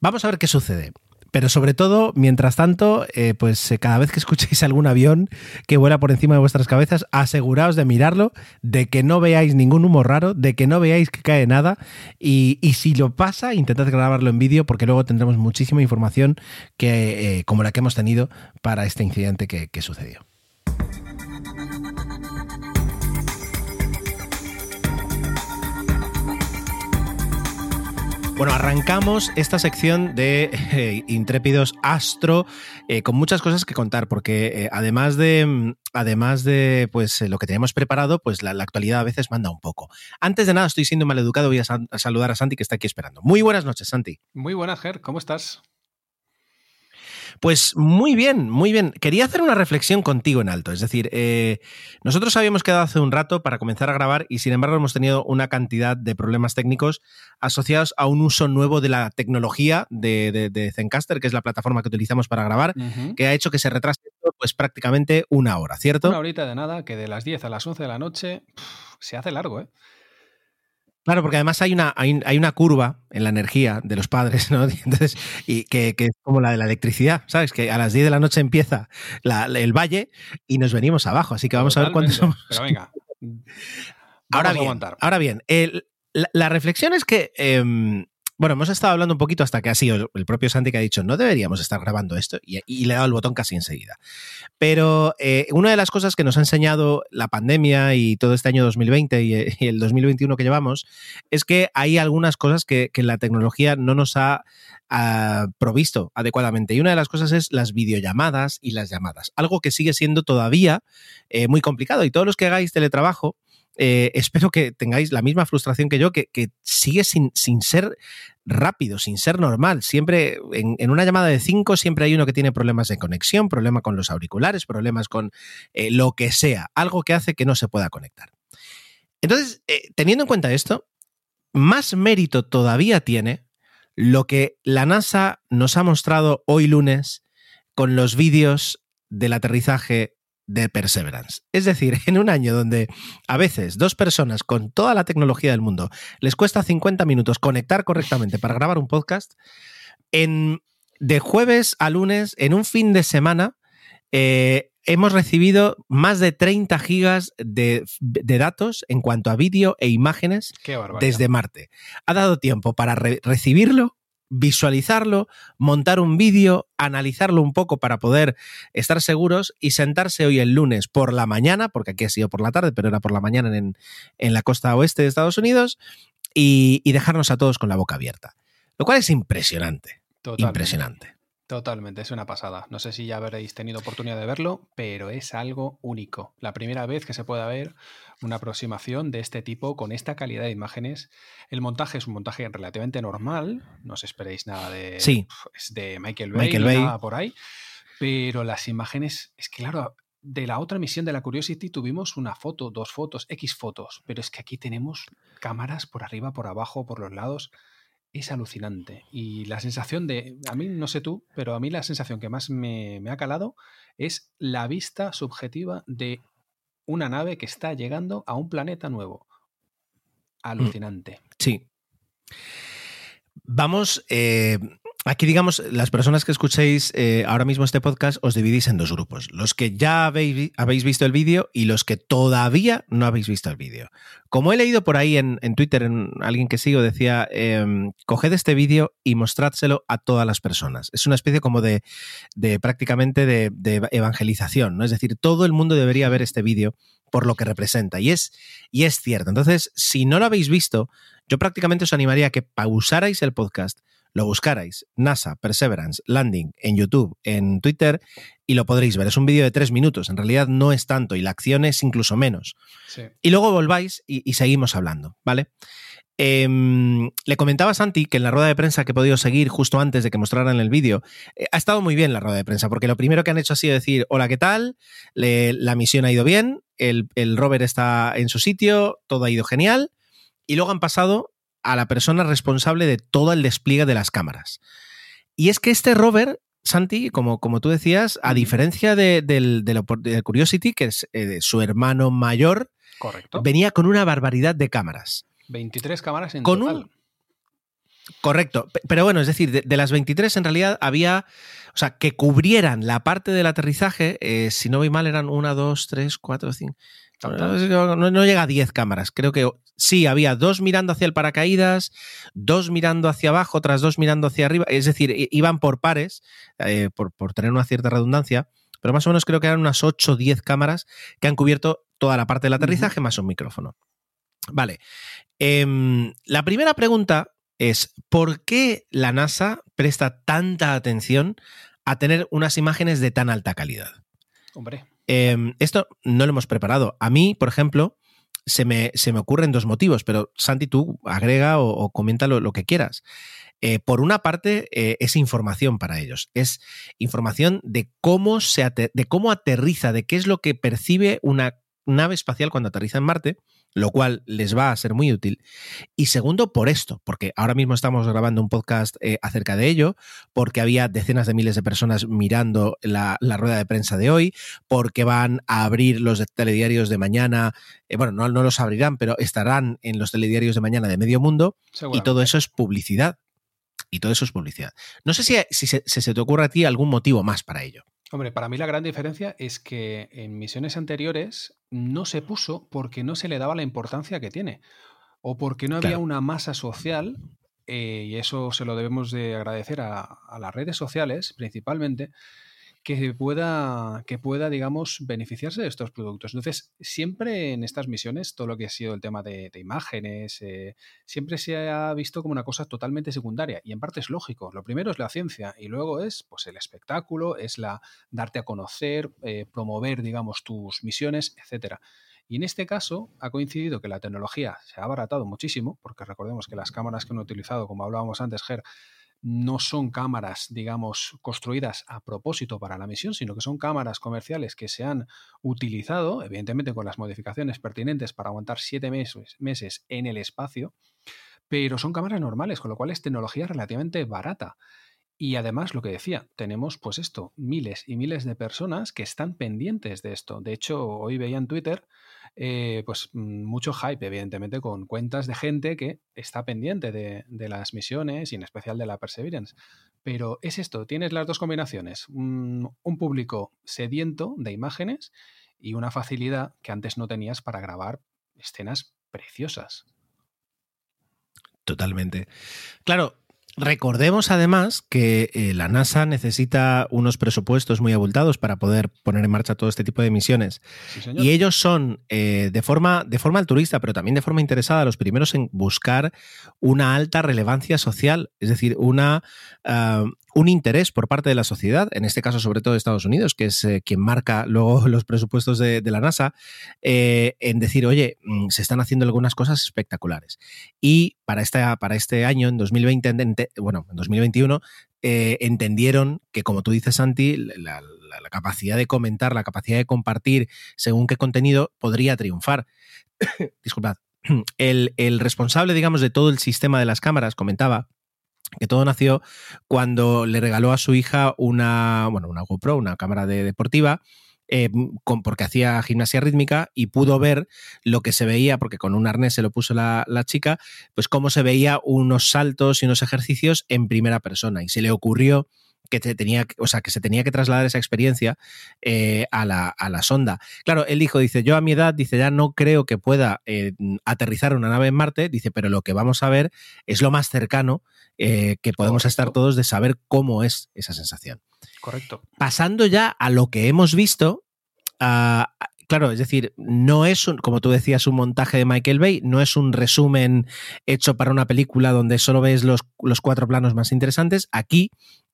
Vamos a ver qué sucede. Pero sobre todo, mientras tanto, eh, pues eh, cada vez que escuchéis algún avión que vuela por encima de vuestras cabezas, aseguraos de mirarlo, de que no veáis ningún humo raro, de que no veáis que cae nada. Y, y si lo pasa, intentad grabarlo en vídeo porque luego tendremos muchísima información que, eh, como la que hemos tenido para este incidente que, que sucedió. Bueno, arrancamos esta sección de eh, Intrépidos Astro eh, con muchas cosas que contar, porque eh, además de, mm, además de pues, lo que tenemos preparado, pues la, actualidad a veces manda un poco. Antes de nada, estoy siendo maleducado, voy a, saludar a Santi que está aquí esperando. Muy buenas noches, Santi. Muy buenas, Ger, ¿cómo estás? Pues muy bien, muy bien. Quería hacer una reflexión contigo en alto. Es decir, eh, nosotros habíamos quedado hace un rato para comenzar a grabar y sin embargo hemos tenido una cantidad de problemas técnicos asociados a un uso nuevo de la tecnología de, de, de Zencaster, que es la plataforma que utilizamos para grabar, uh -huh. que ha hecho que se retrase pues prácticamente una hora, ¿cierto? Una horita de nada, que de las 10 a las 11 de la noche pff, se hace largo, ¿eh? Claro, porque además hay una, hay, hay, una curva en la energía de los padres, ¿no? Entonces, y que, que, es como la de la electricidad, ¿sabes? Que a las 10 de la noche empieza la, el valle y nos venimos abajo. Así que vamos Totalmente. a ver cuántos somos. Pero venga. ahora, bien, ahora bien, el, la, la, reflexión es que eh, bueno, hemos estado hablando un poquito hasta que ha sido el propio Santi que ha dicho, no deberíamos estar grabando esto, y, le ha dado el botón casi enseguida. Pero eh, una de las cosas que nos ha enseñado la pandemia y todo este año 2020 y, y el 2021 que llevamos, es que hay algunas cosas que, la tecnología no nos ha provisto adecuadamente. Y una de las cosas es las videollamadas y las llamadas, algo que sigue siendo todavía eh, muy complicado. Y todos los que hagáis teletrabajo, eh, espero que tengáis la misma frustración que yo, que, sigue sin, ser rápido, sin ser normal. Siempre en, una llamada de cinco, siempre hay uno que tiene problemas de conexión, problema con los auriculares, problemas con eh, lo que sea, algo que hace que no se pueda conectar. Entonces, eh, teniendo en cuenta esto, más mérito todavía tiene lo que la NASA nos ha mostrado hoy lunes con los vídeos del aterrizaje de Perseverance. Es decir, en un año donde a veces dos personas con toda la tecnología del mundo les cuesta 50 minutos conectar correctamente para grabar un podcast, en, de jueves a lunes, en un fin de semana, eh, hemos recibido más de 30 gigas de, de datos en cuanto a vídeo e imágenes desde Marte. Ha dado tiempo para re recibirlo, visualizarlo, montar un vídeo, analizarlo un poco para poder estar seguros y sentarse hoy el lunes por la mañana, porque aquí ha sido por la tarde, pero era por la mañana en, en la costa oeste de Estados Unidos, y, y, dejarnos a todos con la boca abierta. Lo cual es impresionante. Totalmente. Impresionante. Totalmente, es una pasada. No sé si ya habréis tenido oportunidad de verlo, pero es algo único. La primera vez que se pueda ver una aproximación de este tipo con esta calidad de imágenes. El montaje es un montaje relativamente normal, no os esperéis nada de, sí. es de Michael Bay, Michael Bay. nada por ahí, pero las imágenes, es que claro, de la otra misión de la Curiosity tuvimos una foto, dos fotos, X fotos, pero es que aquí tenemos cámaras por arriba, por abajo, por los lados. Es alucinante. Y la sensación de, a mí no sé tú, pero a mí la sensación que más me, me ha calado es la vista subjetiva de una nave que está llegando a un planeta nuevo. Alucinante. Sí. Vamos, eh, Aquí, digamos, las personas que escuchéis eh, ahora mismo este podcast os dividís en dos grupos. Los que ya habéis, visto el vídeo y los que todavía no habéis visto el vídeo. Como he leído por ahí en, Twitter, en alguien que sigo decía, eh, coged este vídeo y mostrádselo a todas las personas. Es una especie como de, de prácticamente de, de, evangelización, ¿no? Es decir, todo el mundo debería ver este vídeo por lo que representa. Y es, y es cierto. Entonces, si no lo habéis visto, yo prácticamente os animaría a que pausarais el podcast lo buscarais, NASA, Perseverance, Landing, en YouTube, en Twitter, y lo podréis ver. Es un vídeo de tres minutos, en realidad no es tanto, y la acción es incluso menos. Sí. Y luego volváis y, y, seguimos hablando, ¿vale? Eh, le comentaba a Santi que en la rueda de prensa que he podido seguir justo antes de que mostraran el vídeo, eh, ha estado muy bien la rueda de prensa, porque lo primero que han hecho ha sido decir, hola, ¿qué tal? Le, la misión ha ido bien, el, el rover está en su sitio, todo ha ido genial, y luego han pasado a la persona responsable de todo el despliegue de las cámaras. Y es que este rover, Santi, como, como tú decías, a diferencia de, de, de, de Curiosity, que es eh, su hermano mayor, Correcto. venía con una barbaridad de cámaras. 23 cámaras en con total. Un, Correcto, pero bueno, es decir, de, las 23 en realidad había, o sea, que cubrieran la parte del aterrizaje, eh, si no voy mal, eran una, dos, tres, cuatro, cinco. No, no, llega a 10 cámaras. Creo que sí, había dos mirando hacia el paracaídas, dos mirando hacia abajo, otras dos mirando hacia arriba. Es decir, iban por pares, eh, por, tener una cierta redundancia, pero más o menos creo que eran unas 8 o 10 cámaras que han cubierto toda la parte del aterrizaje más un micrófono. Vale. Em, la primera pregunta es, ¿por qué la NASA presta tanta atención a tener unas imágenes de tan alta calidad? Hombre. Em, esto no lo hemos preparado. A mí, por ejemplo, se me, se me ocurren dos motivos, pero Santi, tú agrega o, comenta lo, que quieras. Eh, por una parte, eh, es información para ellos. Es información de cómo, se de cómo aterriza, de qué es lo que percibe una nave espacial cuando aterriza en Marte lo cual les va a ser muy útil. Y segundo, por esto, porque ahora mismo estamos grabando un podcast eh, acerca de ello, porque había decenas de miles de personas mirando la, rueda de prensa de hoy, porque van a abrir los telediarios de mañana, eh, bueno, no, no, los abrirán, pero estarán en los telediarios de mañana de medio mundo, y todo eso es publicidad. Y todo eso es publicidad. No sé si, si se te ocurre a ti algún motivo más para ello. Hombre, para mí la gran diferencia es que en misiones anteriores no se puso porque no se le daba la importancia que tiene o porque no había una masa social, eh, y eso se lo debemos de agradecer a, a las redes sociales principalmente, que pueda, que pueda, digamos, beneficiarse de estos productos. Entonces, siempre en estas misiones, todo lo que ha sido el tema de, imágenes, eh, siempre se ha visto como una cosa totalmente secundaria. Y en parte es lógico. Lo primero es la ciencia y luego es pues, el espectáculo, es la darte a conocer, eh, promover, digamos, tus misiones, etcétera. Y en este caso ha coincidido que la tecnología se ha abaratado muchísimo, porque recordemos que las cámaras que han utilizado, como hablábamos antes, Ger, no son cámaras, digamos, construidas a propósito para la misión, sino que son cámaras comerciales que se han utilizado, evidentemente con las modificaciones pertinentes para aguantar siete meses, meses en el espacio, pero son cámaras normales, con lo cual es tecnología relativamente barata. Y además, lo que decía, tenemos pues esto, miles y miles de personas que están pendientes de esto. De hecho, hoy veía en Twitter eh, pues mm, mucho hype, evidentemente, con cuentas de gente que está pendiente de, las misiones y en especial de la Perseverance. Pero es esto, tienes las dos combinaciones, un, un público sediento de imágenes y una facilidad que antes no tenías para grabar escenas preciosas. Totalmente. Claro, Recordemos además que eh, la NASA necesita unos presupuestos muy abultados para poder poner en marcha todo este tipo de misiones. y ellos son eh, de, forma, de forma altruista, pero también de forma interesada, los primeros en buscar una alta relevancia social, es decir, una, ah, un interés por parte de la sociedad, en este caso sobre todo de Estados Unidos, que es eh, quien marca luego los presupuestos de, la NASA, eh, en decir, oye, mm, se están haciendo algunas cosas espectaculares. Y para, esta, para este año, en 2020, bueno, en 2021, eh, entendieron que, como tú dices, Santi, la, capacidad de comentar, la capacidad de compartir según qué contenido podría triunfar. Disculpad. El, el responsable, digamos, de todo el sistema de las cámaras comentaba que todo nació cuando le regaló a su hija una, bueno, una GoPro, una cámara de deportiva, eh, con, porque hacía gimnasia rítmica y pudo ver lo que se veía, porque con un arnés se lo puso la, la, chica, pues cómo se veía unos saltos y unos ejercicios en primera persona. Y se le ocurrió que, tenía, o sea, que se tenía que trasladar esa experiencia eh, a, la, a, la, sonda. Claro, él dijo, dice, yo a mi edad, dice, ya no creo que pueda eh, aterrizar una nave en Marte, dice, pero lo que vamos a ver es lo más cercano eh, que podemos estar todos de saber cómo es esa sensación. Correcto. Pasando ya a lo que hemos visto, ah, claro, es decir, no es, un, como tú decías, un montaje de Michael Bay, no es un resumen hecho para una película donde solo ves los, los cuatro planos más interesantes. Aquí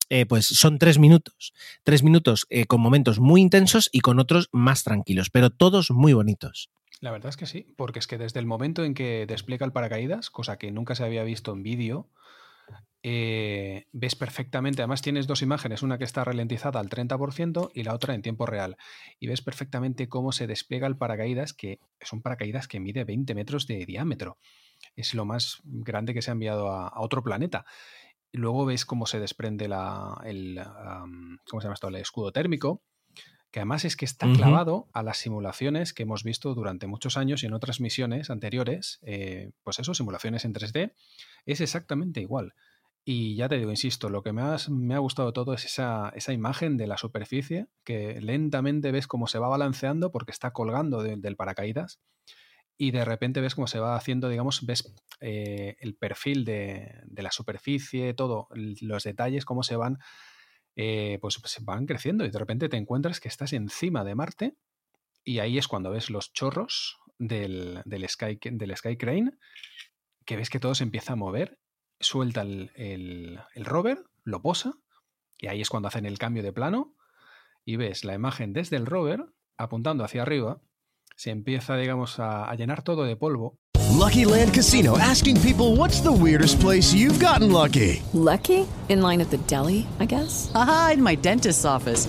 eh, pues son tres minutos. Tres minutos eh, con momentos muy intensos y con otros más tranquilos, pero todos muy bonitos. La verdad es que sí, porque es que desde el momento en que despliega el paracaídas, cosa que nunca se había visto en vídeo, eh, ves perfectamente, además tienes dos imágenes, una que está ralentizada al 30% y la otra en tiempo real, y ves perfectamente cómo se despliega el paracaídas, que es un paracaídas que mide 20 metros de diámetro. Es lo más grande que se ha enviado a otro planeta luego ves cómo se desprende la, el, ¿cómo se llama esto? el escudo térmico. que además es que está clavado a las simulaciones que hemos visto durante muchos años y en otras misiones anteriores, eh, pues eso, simulaciones en 3D, es exactamente igual. Y ya te digo, insisto, lo que más me ha gustado todo es esa, esa imagen de la superficie, que lentamente ves cómo se va balanceando porque está colgando del paracaídas y de repente ves cómo se va haciendo, digamos, ves eh, el perfil de, de, la superficie, todo, los detalles, cómo se van, eh, pues, pues van creciendo y de repente te encuentras que estás encima de Marte y ahí es cuando ves los chorros del, del, Sky, del Sky Crane, que ves que todo se empieza a mover suelta el, rover, lo posa, y ahí es cuando hacen el cambio de plano, y ves la imagen desde el rover apuntando hacia arriba, se empieza, digamos, a, a llenar todo de polvo. Lucky Land Casino, asking people what's the weirdest place you've gotten lucky. Lucky? In line at the deli, I guess. Aha, in my dentist's office.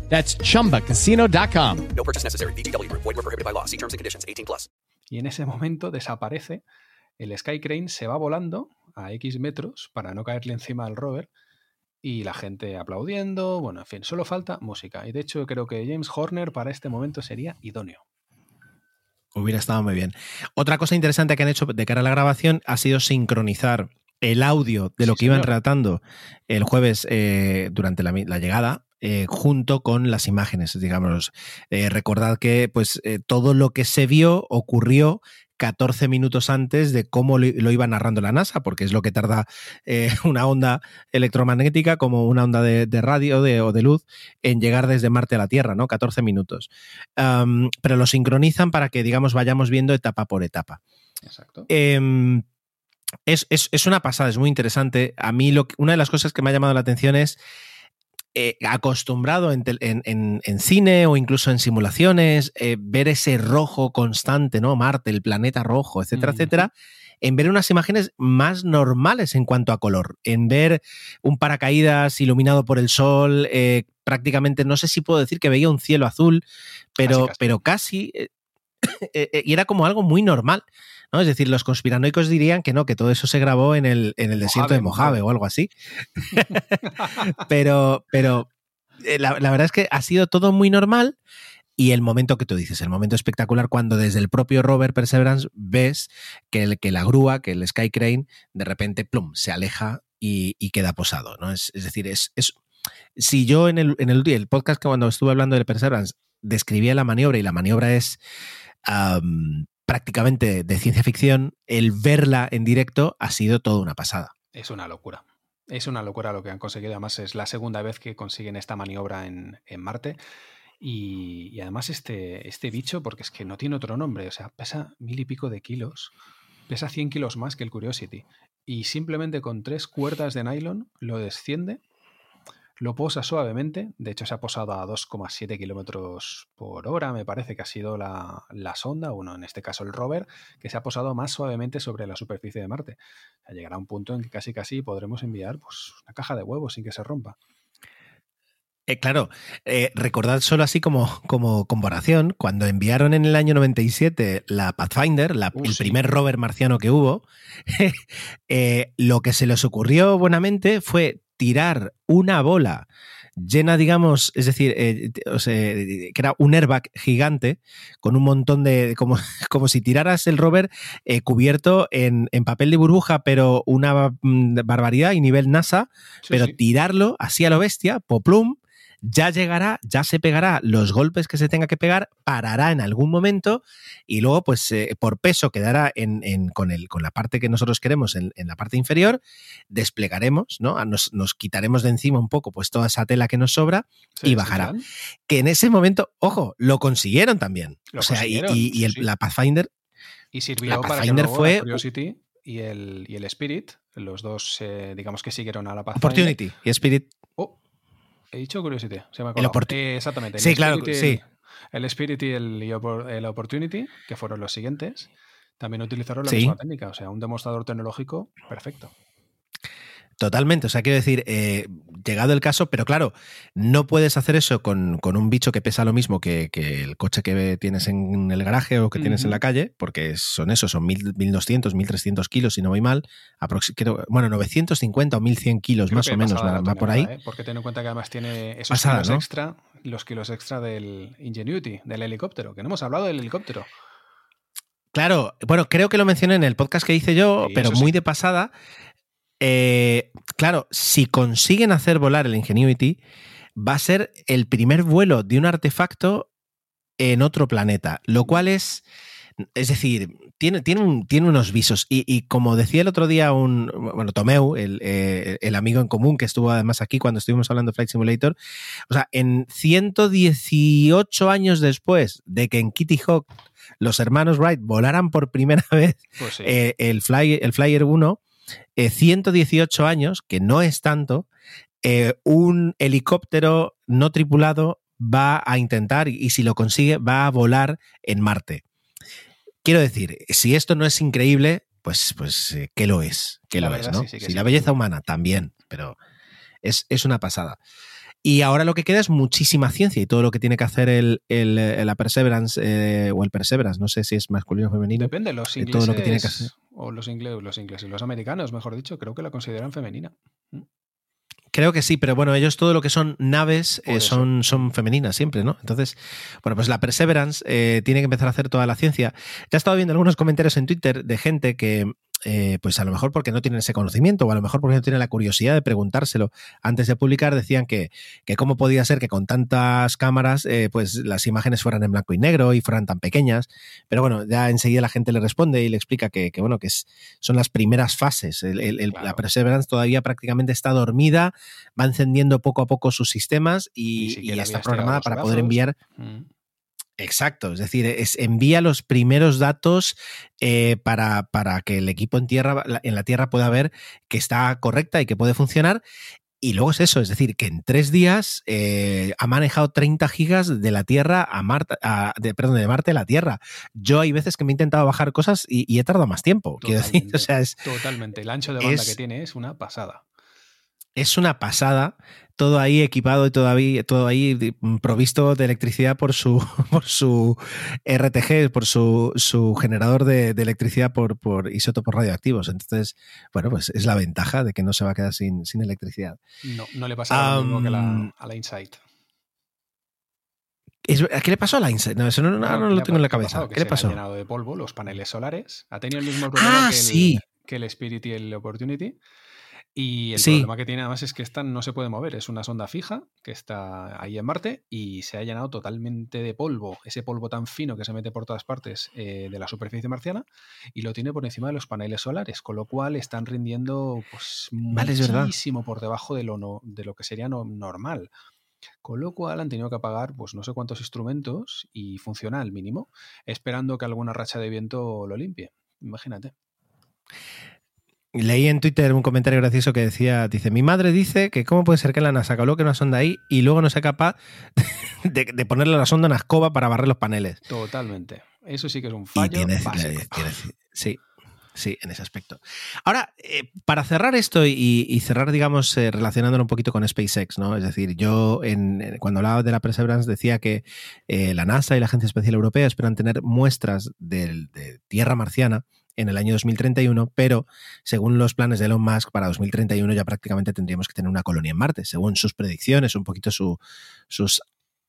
That's chumbacasino.com. No purchase necessary. BGW. Void were prohibited by law. See terms and conditions 18 plus. Y en ese momento desaparece. El Sky Crane se va volando a X metros para no caerle encima al rover y la gente aplaudiendo. Bueno, en fin, solo falta música. Y de hecho, creo que James Horner para este momento sería idóneo. Hubiera estado muy bien. Otra cosa interesante que han hecho de cara a la grabación ha sido sincronizar el audio de lo Sí, que iban relatando el jueves eh, durante la llegada. Eh, junto con las imágenes, digamos. Eh, recordad que pues, eh, todo lo que se vio ocurrió 14 minutos antes de cómo lo, iba narrando la NASA, porque es lo que tarda eh, una onda electromagnética como una onda de, de radio de- o de luz en llegar desde Marte a la Tierra, ¿no? 14 minutos. Pero lo sincronizan para que, digamos, vayamos viendo etapa por etapa. Exacto. Em, es, es- es una pasada, es muy interesante. A mí lo que- una de las cosas que me ha llamado la atención es eh, acostumbrado en, en- en- en cine o incluso en simulaciones, eh, ver ese rojo constante, ¿no? Marte, el planeta rojo, etcétera, etcétera, en ver unas imágenes más normales en cuanto a color, en ver un paracaídas iluminado por el sol, eh, prácticamente, no sé si puedo decir que veía un cielo azul, pero Casi, casi. pero casi, y era como algo muy normal. ¿No? Es decir, los conspiranoicos dirían que no, que todo eso se grabó en el, en el desierto de Mojave, o algo así. pero, pero eh, la, la verdad es que ha sido todo muy normal. Y el momento que tú dices, el momento espectacular cuando desde el propio rover Perseverance ves que, el- que la grúa, que el Sky Crane, de repente, plum, se aleja y, y queda posado. ¿no? Es, es decir, es, es- si yo en el, en el, el podcast que cuando estuve hablando de Perseverance describía la maniobra y la maniobra es prácticamente de ciencia ficción, el verla en directo ha sido toda una pasada. Es una locura. Es una locura lo que han conseguido. Además, es la segunda vez que consiguen esta maniobra en, Marte. Y, y además, este, este bicho, porque es que no tiene otro nombre, o sea, pesa mil y pico de kilos, pesa 100 kilos más que el Curiosity. Y simplemente con tres cuerdas de nylon lo desciende, lo posa suavemente. De hecho, se ha posado a 2,7 kilómetros por hora, me parece que ha sido la, la sonda, bueno, en este caso el rover, que se ha posado más suavemente sobre la superficie de Marte. O sea, llegará un punto en que casi casi podremos enviar pues, una caja de huevos sin que se rompa. Eh, claro, eh, recordad solo así como, como comparación, cuando enviaron en el año 97 la Pathfinder, la- Uh, el sí. primer rover marciano que hubo, eh, lo que se les ocurrió buenamente fue tirar una bola llena, digamos, es decir, eh, t- o sea, que era un airbag gigante con un montón de, como, como si tiraras el rover eh, cubierto en, en papel de burbuja, pero una mm, barbaridad y nivel NASA, Sí, pero sí. tirarlo así a lo bestia, poplum, ya llegará, ya se pegará los golpes que se tenga que pegar, parará en algún momento y luego, pues eh, por peso quedará en, en- con, el, con la parte que nosotros queremos en, en la parte inferior, desplegaremos, ¿no? Ah, Nos, nos quitaremos de encima un poco pues toda esa tela que nos sobra Sí, y bajará. sí. Que en ese momento, ojo, lo consiguieron también. Lo o sea, y- consiguieron, y, el- sí. la Pathfinder Y sirvió La para que Pathfinder fue- la Curiosity y el, y el Spirit, los dos, eh, digamos que siguieron a la Pathfinder. Opportunity y Spirit. He dicho Curiosity, se me El Eh, exactamente. el Sí, claro, Spirit sí. El, el Spirit y el, el Opportunity, que fueron los siguientes, también utilizaron la Sí. misma técnica, o sea, un demostrador tecnológico perfecto. Totalmente, o sea, quiero decir, eh, llegado el caso, pero claro, no puedes hacer eso con, con un bicho que pesa lo mismo que, que el coche que tienes en el garaje o que tienes en la calle, porque son eso, son 1000, 1200, 1300 kilos, si no voy mal, creo- bueno, 950 o 1100 kilos Creo más o menos, va, va por ahí. ¿eh? Porque ten en cuenta que además tiene esos Pasada, kilos ¿no? extra, los kilos extra del Ingenuity, del helicóptero, que no hemos hablado del helicóptero. Claro, bueno, creo que lo mencioné en el podcast que hice yo, Sí, pero sí. muy de pasada. Eh, claro, si consiguen hacer volar el Ingenuity, va a ser el primer vuelo de un artefacto en otro planeta, lo cual es, es decir, tiene, tiene, un- tiene unos visos. Y, y como decía el otro día un, bueno, Tomeu, el, eh, el amigo en común que estuvo además aquí cuando estuvimos hablando de Flight Simulator, o sea, en 118 años después de que en Kitty Hawk los hermanos Wright volaran por primera vez Pues sí. eh, el, Fly- el Flyer 1, eh, 118 años, que no es tanto, eh, un helicóptero no tripulado va a intentar, y, si lo consigue, va a volar en Marte. Quiero decir, si esto no es increíble, pues, pues eh, ¿qué lo es? ¿Qué La lo es, no? sí. la belleza humana también, pero es, es una pasada. Y ahora lo que queda es muchísima ciencia y todo lo que tiene que hacer el, el, eh, la Perseverance eh, o el Perseverance, no sé si es masculino o femenino. Depende, los ingleses todo lo que tiene que hacer. o los ingleses, los ingleses, los americanos, mejor dicho, creo que la consideran femenina. Creo que sí, pero bueno, ellos todo lo que son naves eh, son, son femeninas siempre, ¿no? Entonces, bueno, pues la Perseverance eh, tiene que empezar a hacer toda la ciencia. Ya he estado viendo algunos comentarios en Twitter de gente que, eh, pues a lo mejor porque no tienen ese conocimiento o a lo mejor porque no tienen la curiosidad de preguntárselo antes de publicar, decían que, que cómo podía ser que con tantas cámaras, eh, pues las imágenes fueran en blanco y negro y fueran tan pequeñas. Pero bueno, ya enseguida la gente le responde y le explica que, que, bueno, que es, son las primeras fases. El- el- el- La Perseverance todavía prácticamente está dormida, va encendiendo poco a poco sus sistemas y, y está programada para poder enviar Mm. Exacto, es decir, es, envía los primeros datos eh, para, para que el equipo en, tierra, la- en la Tierra pueda ver que está correcta y que puede funcionar. Y luego es eso, es decir, que en tres días eh, ha manejado 30 gigas de la Tierra a Marte, a- de, perdón, de Marte a la Tierra. Yo hay veces que me he intentado bajar cosas y, y he tardado más tiempo. Quiero decir, o sea, es, Totalmente. El ancho de banda es- que tiene es una pasada. es una pasada. Todo ahí equipado y todavía todo ahí de- provisto de electricidad por su por su RTG, por su, su generador de, de electricidad por, por isótopos radioactivos. Entonces, bueno, pues es la ventaja de que no se va a quedar sin, sin electricidad. No, no le pasa lo mismo que la- a la Insight. ¿Qué le pasó a la Insight? No, eso no, no- Bueno, no ¿qué lo tengo en la cabeza. pasado? ¿Qué le pasó? ha llenado de polvo los paneles solares. Ha tenido el mismo problema Ah, que, el, sí. que el Spirit y el Opportunity. Y el Sí. problema que tiene además es que esta no se puede mover. Es una sonda fija que está ahí en Marte y se ha llenado totalmente de polvo. Ese polvo tan fino que se mete por todas partes eh, de la superficie marciana y lo tiene por encima de los paneles solares, con lo cual están rindiendo pues, Vale, muchísimo por debajo de lo, no- de lo que sería no- normal. Con lo cual han tenido que apagar pues no sé cuántos instrumentos y funciona al mínimo, esperando que alguna racha de viento lo limpie. Imagínate. Leí en Twitter un comentario gracioso que decía, dice, mi madre dice que cómo puede ser que la NASA coloque una sonda ahí y luego no sea capaz de, de ponerle la sonda en la escoba para barrer los paneles. Totalmente. Eso sí que es un Y fallo tiene, básico. sí, sí, en ese aspecto. Ahora, eh, para cerrar esto y, y cerrar, digamos, eh, relacionándolo un poquito con SpaceX, ¿no? Es decir, yo en, en- cuando hablaba de la Perseverance decía que eh, la NASA y la Agencia Espacial Europea esperan tener muestras del- de tierra marciana en el año 2031, pero según los planes de Elon Musk, para 2031 ya prácticamente tendríamos que tener una colonia en Marte, según sus predicciones, un poquito su, sus...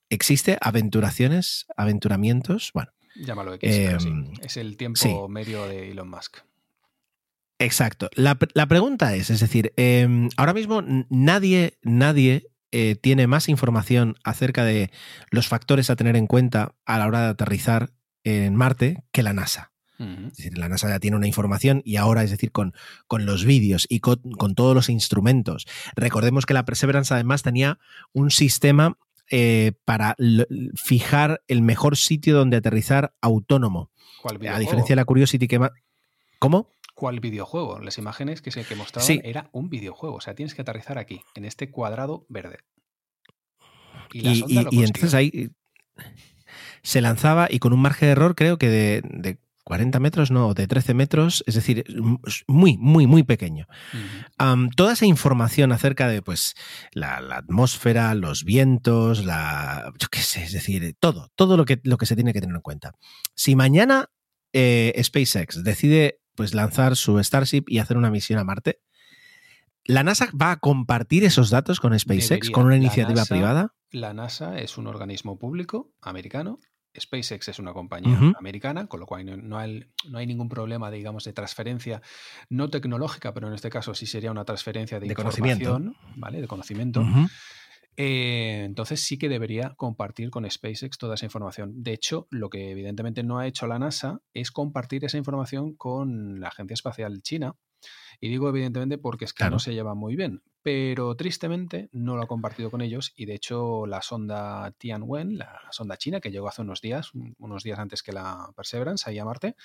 ¿Existe aventuraciones, aventuramientos? Bueno, Llámalo de que pero sí. Em, Es el tiempo sí. medio de Elon Musk. Exacto. La, la pregunta es, es decir, eh, ahora mismo nadie, nadie eh, tiene más información acerca de los factores a tener en cuenta a la hora de aterrizar en Marte que la NASA. Es decir, la NASA ya tiene una información y ahora, es decir, con, con los vídeos y con, con, todos los instrumentos. Recordemos que la Perseverance además tenía un sistema eh, para fijar el mejor sitio donde aterrizar autónomo. a diferencia de la Curiosity que... ¿Cómo? ¿Cuál videojuego? Las imágenes que, se, que mostraban era un videojuego. O sea, tienes que aterrizar aquí, en este cuadrado verde. Y, y, entonces ahí se lanzaba y con un margen de error creo que de, 40 metros, no, de 13 metros, es decir, muy, muy, muy pequeño. toda esa información acerca de pues la, atmósfera, los vientos, la. yo qué sé, es decir, todo, todo lo que, lo que se tiene que tener en cuenta. Si mañana eh, SpaceX decide pues lanzar su Starship y hacer una misión a Marte, ¿la NASA va a compartir esos datos con SpaceX, con una iniciativa privada? La NASA es un organismo público americano SpaceX es una compañía americana, con lo cual no, hay, no, hay, ningún problema, digamos, de transferencia no tecnológica, pero en este caso sí sería una transferencia de, información, ¿vale? De conocimiento. Eh, entonces sí que debería compartir con SpaceX toda esa información. De hecho, lo que evidentemente no ha hecho la NASA es compartir esa información con la Agencia Espacial China. Y digo evidentemente porque es que no se lleva muy bien pero tristemente no lo ha compartido con ellos y de hecho la sonda Tianwen, la sonda china que llegó hace unos días, unos días antes que la Perseverance ahí a Marte,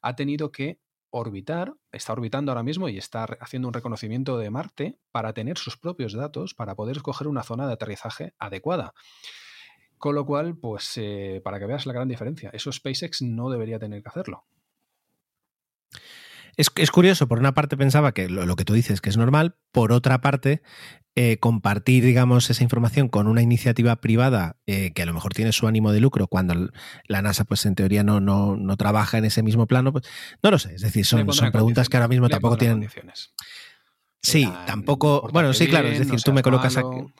ha tenido que orbitar, está orbitando ahora mismo y está haciendo un reconocimiento de Marte para tener sus propios datos, para poder escoger una zona de aterrizaje adecuada. Con lo cual, pues eh, para que veas la gran diferencia, eso SpaceX no debería tener que hacerlo. Es, curioso, por una parte pensaba que lo, que tú dices que es normal, por otra parte, eh, compartir, digamos, esa información con una iniciativa privada eh, que a lo mejor tiene su ánimo de lucro cuando la NASA, pues en teoría no, no, no trabaja en ese mismo plano, pues no lo sé. Es decir, son, son preguntas que ahora mismo tampoco tienen. Sí, tampoco. Bueno, sí, claro. Es decir, tú me colocas aquí.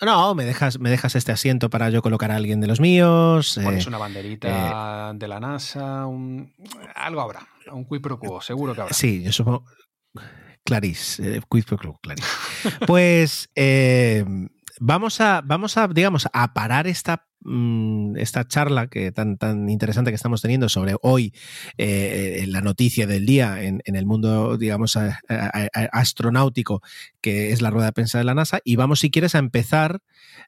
No, me dejas, me dejas este asiento para yo colocar a alguien de los míos. Pones eh, una banderita de la NASA, algo habrá un quid pro quo, seguro que habrá. Sí, yo supongo. Clarís, eh, quid pro quo, Clarís. Pues eh, vamos a, vamos a, digamos, a parar esta esta charla que tan, tan interesante que estamos teniendo sobre hoy eh, la noticia del día en, el mundo, digamos, astronáutico, que es la rueda de prensa de la NASA. Y vamos, si quieres, a empezar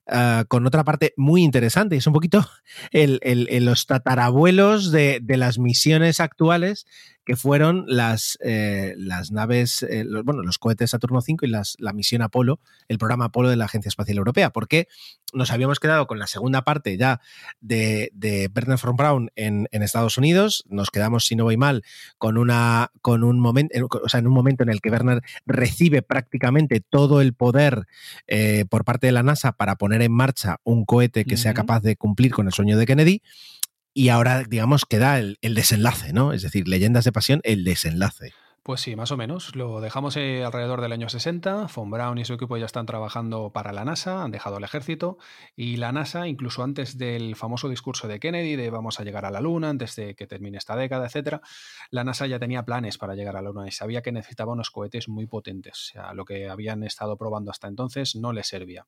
ah, con otra parte muy interesante. Es un poquito los tatarabuelos de, las misiones actuales que fueron las, eh, las naves, eh, los, bueno, los cohetes Saturno V y las, la misión Apolo, el programa Apolo de la Agencia Espacial Europea, porque nos habíamos quedado con la segunda parte ya de, de Werner von Braun en, en, Estados Unidos, nos quedamos, si no voy mal, con, una, con un momento, o sea, en un momento en el que Werner recibe prácticamente todo el poder eh, por parte de la NASA para poner en marcha un cohete que sea capaz de cumplir con el sueño de Kennedy y ahora, digamos, queda el, el, desenlace, ¿no? Es decir, Leyendas de Pasión, el desenlace. Pues sí, más o menos. Lo dejamos eh, alrededor del año 60. Von Braun y su equipo ya están trabajando para la NASA, han dejado el ejército. Y la NASA, incluso antes del famoso discurso de Kennedy de vamos a llegar a la Luna, antes de que termine esta década, etc., la NASA ya tenía planes para llegar a la Luna y sabía que necesitaba unos cohetes muy potentes. O sea, lo que habían estado probando hasta entonces no les servía.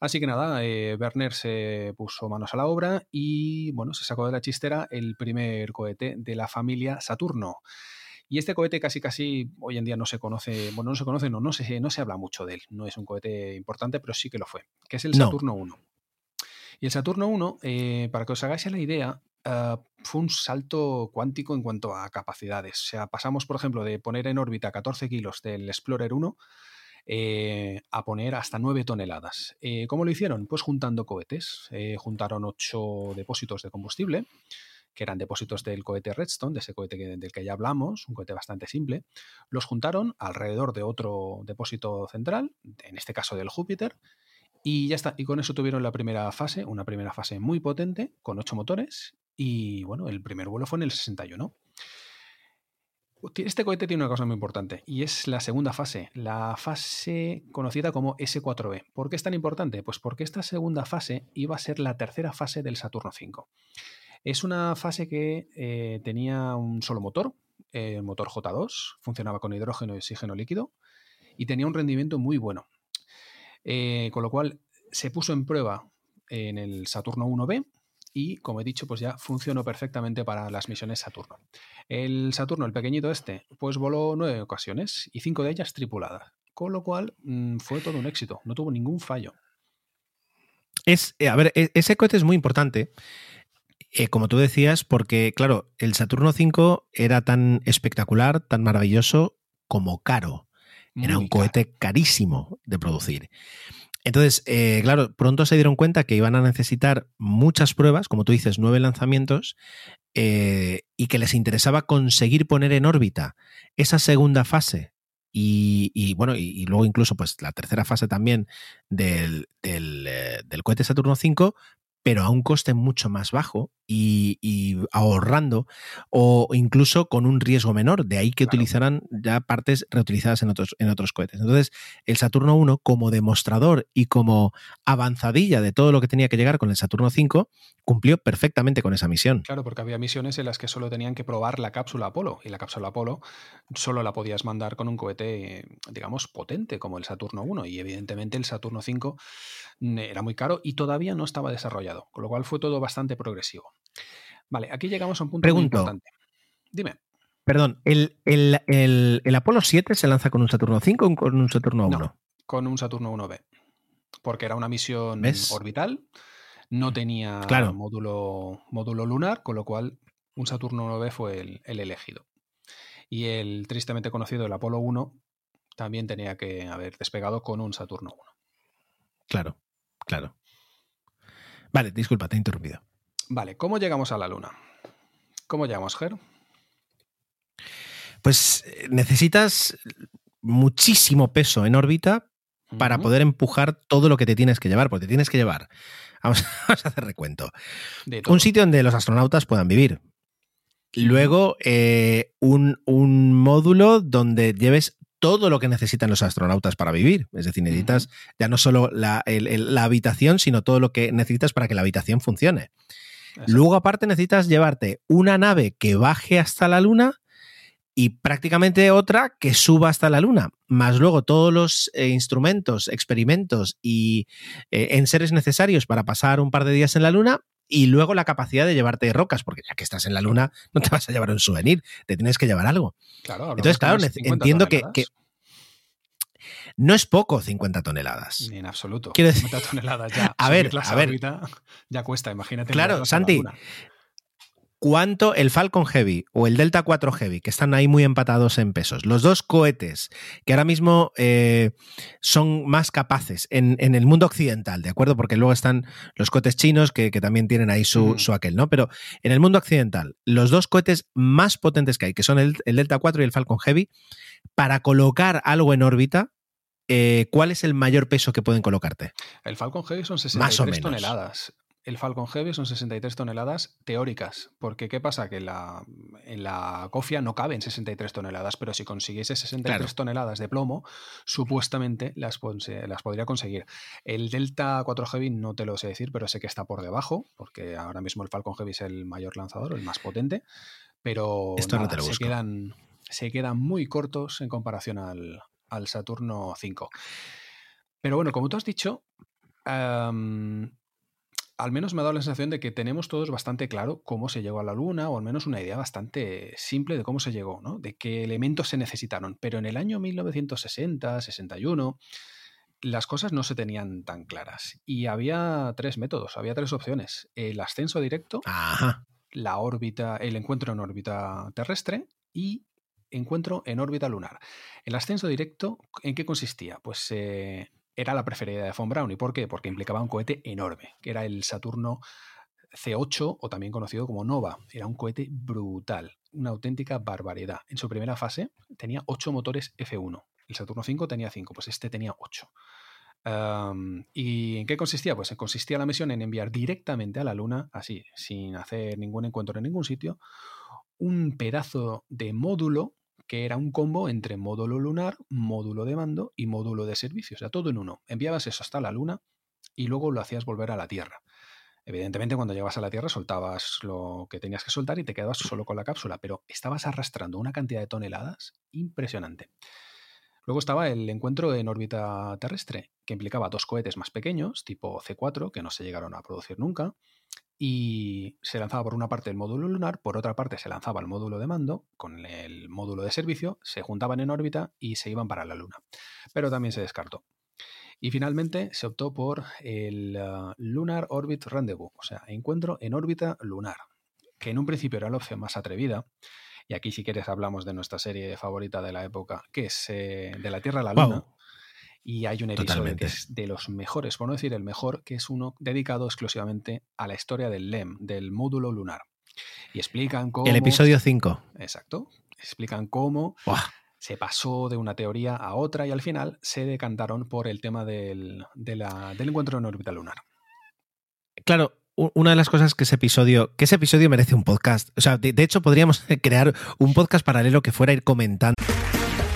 Así que nada, eh, Werner se puso manos a la obra y bueno, se sacó de la chistera el primer cohete de la familia Saturno. Y este cohete casi casi hoy en día no se conoce, bueno, no se conoce, no, no, se, no se habla mucho de él. No es un cohete importante, pero sí que lo fue, que es el Saturno 1. Y el Saturno 1, eh, para que os hagáis la idea, ah, fue un salto cuántico en cuanto a capacidades. O sea, pasamos, por ejemplo, de poner en órbita 14 kilos del Explorer 1 eh, a poner hasta 9 toneladas. Eh, ¿Cómo lo hicieron? Pues juntando cohetes. Eh, juntaron 8 depósitos de combustible, que eran depósitos del cohete Redstone, de ese cohete del que ya hablamos, un cohete bastante simple. Los juntaron alrededor de otro depósito central, en este caso del Júpiter, y ya está. Y con eso tuvieron la primera fase, una primera fase muy potente, con 8 motores. Y bueno, el primer vuelo fue en el 61. Este cohete tiene una cosa muy importante y es la segunda fase, la fase conocida como S4B. ¿Por qué es tan importante? Pues porque esta segunda fase iba a ser la tercera fase del Saturno V. Es una fase que eh, tenía un solo motor, el motor J2, funcionaba con hidrógeno y oxígeno líquido y tenía un rendimiento muy bueno. Eh, con lo cual se puso en prueba en el Saturno 1B y, como he dicho, pues ya funcionó perfectamente para las misiones Saturno. El Saturno, el pequeñito este, pues voló nueve ocasiones y cinco de ellas tripuladas, con lo cual mm, fue todo un éxito, no tuvo ningún fallo. Es, eh, a ver, e, ese cohete es muy importante. Eh, como tú decías, porque, claro, el Saturno 5 era tan espectacular, tan maravilloso como caro. era un cohete carísimo de producir. Entonces, eh, claro, pronto se dieron cuenta que iban a necesitar muchas pruebas, como tú dices, nueve lanzamientos, eh, y que les interesaba conseguir poner en órbita esa segunda fase. Y, bueno, y, luego incluso pues la tercera fase también del, del, eh, del cohete Saturno 5 pero a un coste mucho más bajo y, ahorrando o incluso con un riesgo menor. De ahí que utilizarán ya partes reutilizadas en otros, en otros cohetes. Entonces, el Saturno 1 como demostrador y como avanzadilla de todo lo que tenía que llegar con el Saturno 5, cumplió perfectamente con esa misión. Claro, porque había misiones en las que solo tenían que probar la cápsula Apolo y la cápsula Apolo solo la podías mandar con un cohete, digamos, potente como el Saturno 1 y evidentemente el Saturno 5 era muy caro y todavía no estaba desarrollado, con lo cual fue todo bastante progresivo. Vale, aquí llegamos a un punto muy importante. Dime. Perdón, ¿el, el, Apolo 7 se lanza con un Saturno 5 o con un Saturno 1? con un Saturno 1B. Porque era una misión orbital, no tenía módulo, módulo lunar, con lo cual un Saturno 1B fue el, el elegido. Y el tristemente conocido, el Apolo 1, también tenía que haber despegado con un Saturno 1. Claro. Claro. Vale, disculpa, te he interrumpido. Vale, ¿cómo llegamos a la Luna? ¿Cómo llegamos, Ger? Pues eh, necesitas muchísimo peso en órbita para poder empujar todo lo que te tienes que llevar, porque te tienes que llevar. Vamos, a hacer recuento. Un sitio donde los astronautas puedan vivir. Luego, eh, un, un, módulo donde lleves todo lo que necesitan los astronautas para vivir. Es decir, necesitas ya no solo la, habitación, sino todo lo que necesitas para que la habitación funcione. Luego, aparte, necesitas llevarte una nave que baje hasta la Luna y prácticamente otra que suba hasta la Luna, más luego todos los eh, instrumentos, experimentos y eh, enseres necesarios para pasar un par de días en la Luna y luego la capacidad de llevarte rocas, porque ya que estás en la Luna no te vas a llevar un souvenir, te tienes que llevar algo. Entonces, claro, entiendo que, no es poco 50 toneladas. Ni en absoluto. Quiero 50 toneladas ya. A ver, a ver. ya cuesta, imagínate. Claro, Santi, cuánto el Falcon Heavy o el Delta 4 Heavy, que están ahí muy empatados en pesos, los dos cohetes que ahora mismo eh, son más capaces en, el mundo occidental, ¿de acuerdo? Porque luego están los cohetes chinos que, también tienen ahí su, aquel, ¿no? Pero en el mundo occidental, los dos cohetes más potentes que hay, que son el, Delta 4 y el Falcon Heavy, para colocar algo en órbita, eh, ¿cuál es el mayor peso que pueden colocarte? El Falcon Heavy son 63 toneladas el Falcon Heavy son 63 toneladas teóricas, porque ¿qué pasa? Que la, en la cofia no caben 63 toneladas, pero si consiguiese 63 toneladas de plomo, supuestamente las, las podría conseguir. El Delta 4 Heavy no te lo sé decir, pero sé que está por debajo, porque ahora mismo el Falcon Heavy es el mayor lanzador, el más potente, pero se, quedan, se quedan muy cortos en comparación al, al Saturno 5. Pero bueno, como tú has dicho, al menos me ha dado la sensación de que tenemos todos bastante claro cómo se llegó a la Luna, o al menos una idea bastante simple de cómo se llegó, ¿no? De qué elementos se necesitaron. Pero en el año 1960, 61, las cosas no se tenían tan claras. Y había tres métodos, había tres opciones. El ascenso directo, la órbita, el encuentro en órbita terrestre y encuentro en órbita lunar. El ascenso directo, ¿en qué consistía? Pues eh, era la preferida de Von Braun. ¿Y por qué? Porque implicaba un cohete enorme, que era el Saturno C8 o también conocido como Nova. Era un cohete brutal, una auténtica barbaridad. En su primera fase tenía 8 motores F1. El Saturno 5 tenía 5, pues este tenía 8. ¿Y en qué consistía? Pues consistía la misión en enviar directamente a la Luna, así, sin hacer ningún encuentro en ningún sitio, un pedazo de módulo que era un combo entre módulo lunar, módulo de mando y módulo de servicio, o sea, todo en uno. Enviabas eso hasta la Luna y luego lo hacías volver a la Tierra. Evidentemente, cuando llegabas a la Tierra soltabas lo que tenías que soltar y te quedabas solo con la cápsula, pero estabas arrastrando una cantidad de toneladas impresionante. Luego estaba el encuentro en órbita terrestre, que implicaba dos cohetes más pequeños, tipo C4, que no se llegaron a producir nunca, y se lanzaba por una parte el módulo lunar, por otra parte se lanzaba el módulo de mando con el módulo de servicio, se juntaban en órbita y se iban para la Luna. Pero también se descartó. Y finalmente se optó por el uh, Lunar Orbit Rendezvous, o sea, encuentro en órbita lunar, que en un principio era la opción más atrevida. Y aquí, si quieres, hablamos de nuestra serie favorita de la época, que es eh, De la Tierra a la Luna. Wow. Y hay un episodio Totalmente. que es de los mejores, por no decir el mejor, que es uno dedicado exclusivamente a la historia del LEM, del módulo lunar. Y explican cómo. El episodio 5. Exacto. Explican cómo se pasó de una teoría a otra y al final se decantaron por el tema del, de la- del encuentro en órbita lunar. Claro, una de las cosas que ese episodio, que ese episodio merece un podcast. O sea, de, de hecho, podríamos crear un podcast paralelo que fuera ir comentando.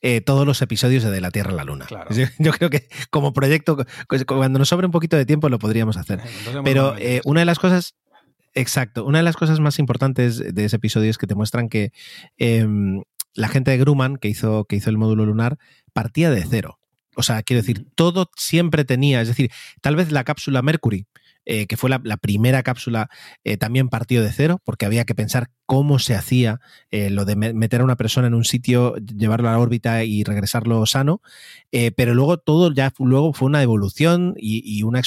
Eh, todos los episodios de De la Tierra a la Luna. Claro. Yo, yo creo que como proyecto, cu- cuando nos sobre un poquito de tiempo lo podríamos hacer. Entonces, Pero eh, una de las cosas, exacto, una de las cosas más importantes de ese episodio es que te muestran que em, la gente de Grumman, que hizo, que hizo el módulo lunar, partía de cero. O sea, quiero decir, todo siempre tenía, es decir, tal vez la cápsula Mercury, eh, que fue la, la primera cápsula, eh, también partió de cero, porque había que pensar cómo se hacía eh, lo de me- meter a una persona en un sitio, llevarlo a la órbita y regresarlo sano, pero luego todo ya luego fue una evolución y, y una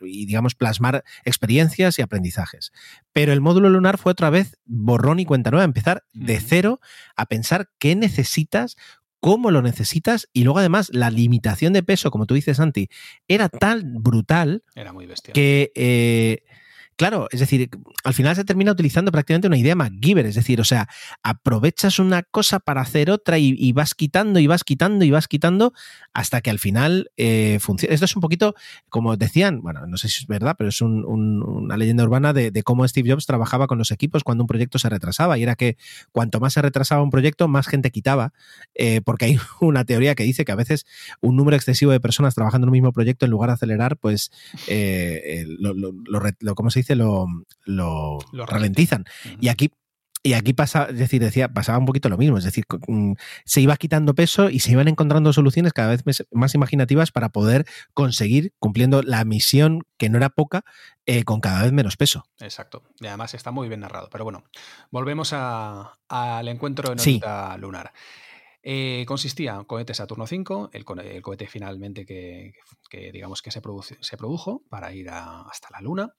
y digamos plasmar experiencias y aprendizajes. Pero el módulo lunar fue otra vez borrón y cuenta nueva, empezar de cero a pensar qué necesitas, cómo lo necesitas y luego además la limitación de peso, como tú dices, Santi, era tan brutal Era muy bestia. que, eh, claro, es decir, al final se termina utilizando prácticamente una idea MacGyver, es decir, o sea, aprovechas una cosa para hacer otra y, vas quitando y vas quitando y vas quitando hasta que al final eh, funciona. Esto es un poquito, como decían, bueno, no sé si es verdad, pero es un- un- una leyenda urbana de, cómo Steve Jobs trabajaba con los equipos cuando un proyecto se retrasaba y era que cuanto más se retrasaba un proyecto, más gente quitaba, eh, porque hay una teoría que dice que a veces un número excesivo de personas trabajando en un mismo proyecto, en lugar de acelerar, pues eh, eh, lo, lo- ¿cómo se dice? Lo, lo Lo ralentizan. Y aquí y aquí pasa, es decir, decía, pasaba un poquito lo mismo, es decir, mm, se iba quitando peso y se iban encontrando soluciones cada vez más imaginativas para poder conseguir cumpliendo la misión, que no era poca, eh, con cada vez menos peso. Exacto. Y además está muy bien narrado. Pero bueno, volvemos a- al encuentro en Sí. órbita lunar. Eh, consistía en cohete Saturno V, el, co- el cohete finalmente que, que digamos que se, produce- se produjo para ir a- hasta la Luna.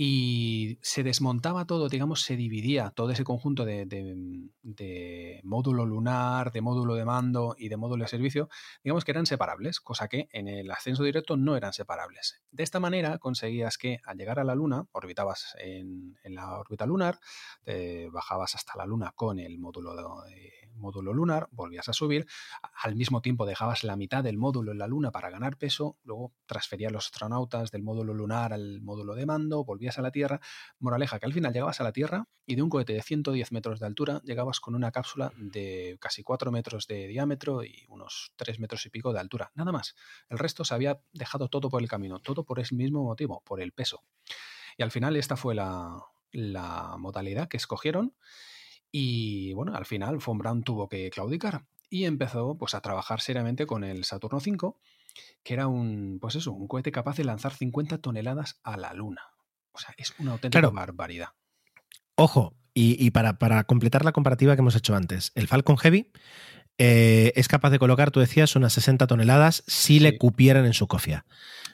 Y se desmontaba todo, digamos, se dividía todo ese conjunto de, de- de módulo lunar, de módulo de mando y de módulo de servicio, digamos que eran separables, cosa que en el ascenso directo no eran separables. De esta manera conseguías que al llegar a la Luna, orbitabas en, en la órbita lunar, bajabas hasta la Luna con el módulo, módulo lunar, volvías a subir, al mismo tiempo dejabas la mitad del módulo en la Luna para ganar peso, luego transferías los astronautas del módulo lunar al módulo de mando, volvías a la Tierra. Moraleja, que al final llegabas a la Tierra y de un cohete de 110 metros de altura llegabas con una cápsula de casi 4 metros de diámetro y unos 3 metros y pico de altura, nada más. El resto se había dejado todo por el camino, todo por el mismo motivo, por el peso. Y al final esta fue la, la modalidad que escogieron y bueno, al final Von Braun tuvo que claudicar y empezó pues a trabajar seriamente con el Saturno V, que era un pues eso, un cohete capaz de lanzar 50 toneladas a la luna. O sea, es una auténtica Claro. barbaridad. Ojo, y, y para, para completar la comparativa que hemos hecho antes, el Falcon Heavy eh, es capaz de colocar, tú decías, unas 60 toneladas si le cupieran en su cofia.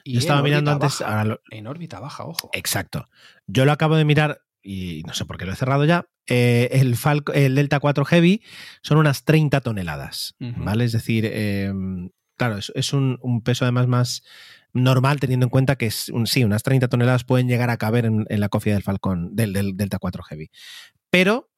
Y Yo estaba mirando antes. baja, ahora lo- En órbita baja, ojo. Exacto. Yo lo acabo de mirar y no sé por qué lo he cerrado ya. eh, el, Falco- el Delta 4 Heavy son unas 30 toneladas. ¿vale? Es decir, eh, claro, es, es un, un peso además más normal teniendo en cuenta que es un, sí, unas 30 toneladas pueden llegar a caber en, en la cofia del Falcon, del, del Delta 4 Heavy. Pero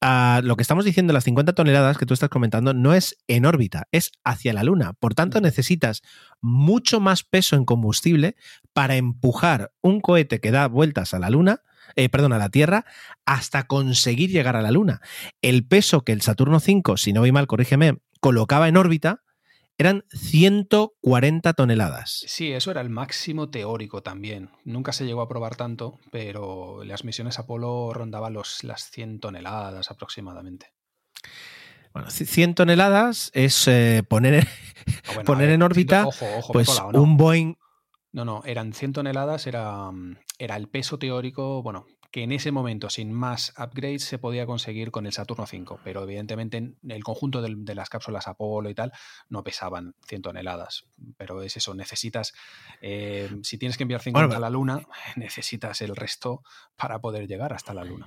ah, lo que estamos diciendo, las 50 toneladas que tú estás comentando, no es en órbita, es hacia la Luna. Por tanto, necesitas mucho más peso en combustible para empujar un cohete que da vueltas a la Luna, eh, perdón, a la Tierra, hasta conseguir llegar a la Luna. El peso que el Saturno V, si no voy mal, corrígeme, colocaba en órbita eran 140 toneladas. Sí, eso era el máximo teórico también. Nunca se llegó a probar tanto, pero las misiones Apolo rondaban los, las 100 toneladas aproximadamente. Bueno, c- 100 toneladas es eh, poner, Ah, bueno, poner ver, en órbita ojo, pues colado, ¿no? un Boeing No, no, eran 100 toneladas, era, era el peso teórico, bueno, que en ese momento, sin más upgrades, se podía conseguir con el Saturno V, pero evidentemente en el conjunto de las cápsulas Apolo y tal no pesaban 100 toneladas. Pero es eso, necesitas, eh, si tienes que enviar 50 Bueno, a la Luna, necesitas el resto para poder llegar hasta la Luna.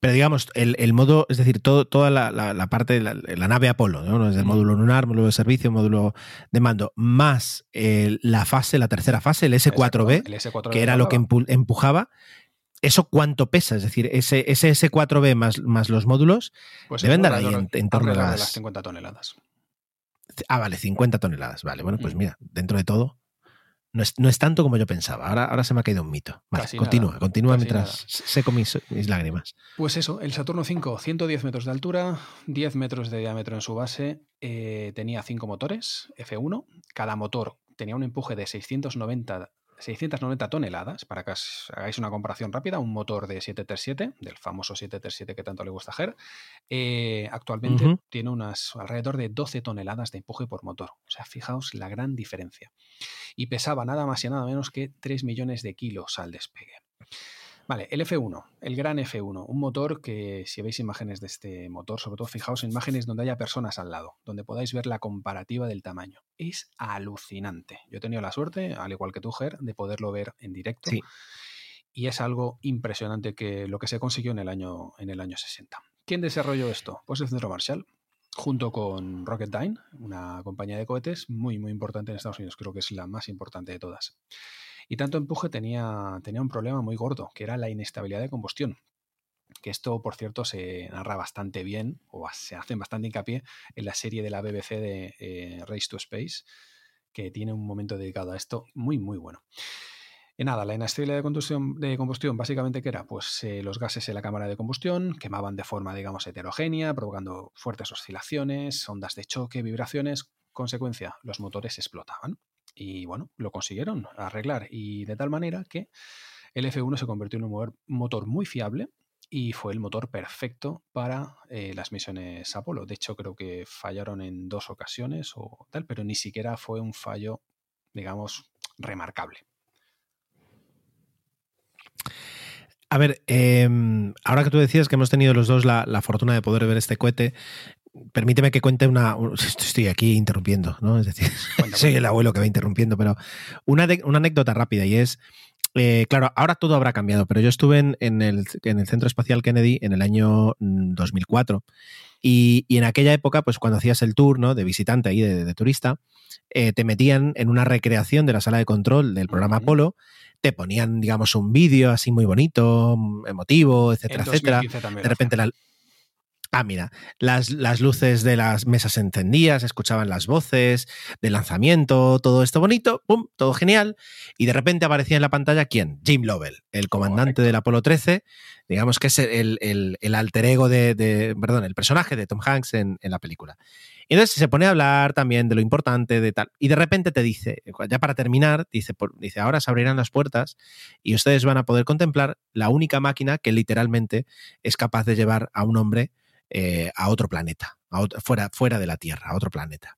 Pero digamos, el, el modo, es decir, todo, toda la, la- la parte de la, la nave Apolo, ¿no? desde el módulo lunar, módulo de servicio, módulo de mando, más eh, la fase, la tercera fase, el S4B, el S4B que era lo que empu- empujaba, ¿eso cuánto pesa? Es decir, ese, ese S4B más, más los módulos Pues deben dar ahí en, en torno a las... 50 toneladas. Ah, vale, 50 toneladas. Vale, bueno, Mm. pues mira, dentro de todo, no es, no es tanto como yo pensaba. Ahora, ahora se me ha caído un mito. Vale, continúa, nada, continúa mientras nada. seco mis, mis lágrimas. Pues eso, el Saturno V, 110 metros de altura, 10 metros de diámetro en su base, eh, tenía cinco motores F1, cada motor tenía un empuje de 690, 690 toneladas, para que os hagáis una comparación rápida, un motor de 737, del famoso 737 que tanto le gusta a Ger, eh, actualmente tiene unas alrededor de 12 toneladas de empuje por motor. O sea, fijaos la gran diferencia. Y pesaba nada más y nada menos que 3 millones de kilos al despegue. Vale, el F1, el gran F1, un motor que si veis imágenes de este motor, sobre todo fijaos en imágenes donde haya personas al lado, donde podáis ver la comparativa del tamaño. Es alucinante. Yo he tenido la suerte, al igual que tú, Ger, de poderlo ver en directo. Sí. Y es algo impresionante que lo que se consiguió en el año, en el año 60. ¿Quién desarrolló esto? Pues el Centro Marshall, junto con Rocketdyne, una compañía de cohetes muy, muy importante en Estados Unidos. Creo que es la más importante de todas. Y tanto empuje tenía, tenía un problema muy gordo, que era la inestabilidad de combustión. Que esto, por cierto, se narra bastante bien, o se hace bastante hincapié en la serie de la BBC de eh, Race to Space, que tiene un momento dedicado a esto muy, muy bueno. Y nada, la inestabilidad de combustión, básicamente que era, pues eh, los gases en la cámara de combustión quemaban de forma, digamos, heterogénea, provocando fuertes oscilaciones, ondas de choque, vibraciones. Consecuencia, los motores explotaban. Y bueno, lo consiguieron arreglar y de tal manera que el F1 se convirtió en un motor- muy fiable y fue el motor perfecto para eh, las misiones Apolo. De hecho, creo que fallaron en dos ocasiones o tal, pero ni siquiera fue un fallo, digamos, remarcable. A ver, eh, ahora que tú decías que hemos tenido los dos la fortuna de poder ver este cohete, permíteme que cuente una. un- Estoy aquí interrumpiendo, ¿no? Es decir, soy el abuelo que va interrumpiendo, pero una, de- una anécdota rápida y es. eh, claro, ahora todo habrá cambiado, pero yo estuve en, en el, en el Centro Espacial Kennedy en el año mm, 2004 y, y en aquella época, pues cuando hacías el tour ¿no? de visitante ahí, de, de turista, eh, te metían en una recreación de la sala de control del programa Apolo, te ponían, digamos, un vídeo así muy bonito, mm, emotivo, etcétera, etcétera. 2015 también De repente la, Ah, mira, las, las luces de las mesas se escuchaban las voces del lanzamiento, todo esto bonito, pum, todo genial. Y de repente aparecía en la pantalla quién? Jim Lovell, el comandante del Apolo 13, digamos que es el, el- el alter ego de, de- perdón, el personaje de Tom Hanks en, en la película. Y entonces se pone a hablar también de lo importante, de tal. Y de repente te dice, ya para terminar, dice, por- dice, ahora se abrirán las puertas y ustedes van a poder contemplar la única máquina que literalmente es capaz de llevar a un hombre eh, a otro planeta, a fuera, fuera de la Tierra, a otro planeta.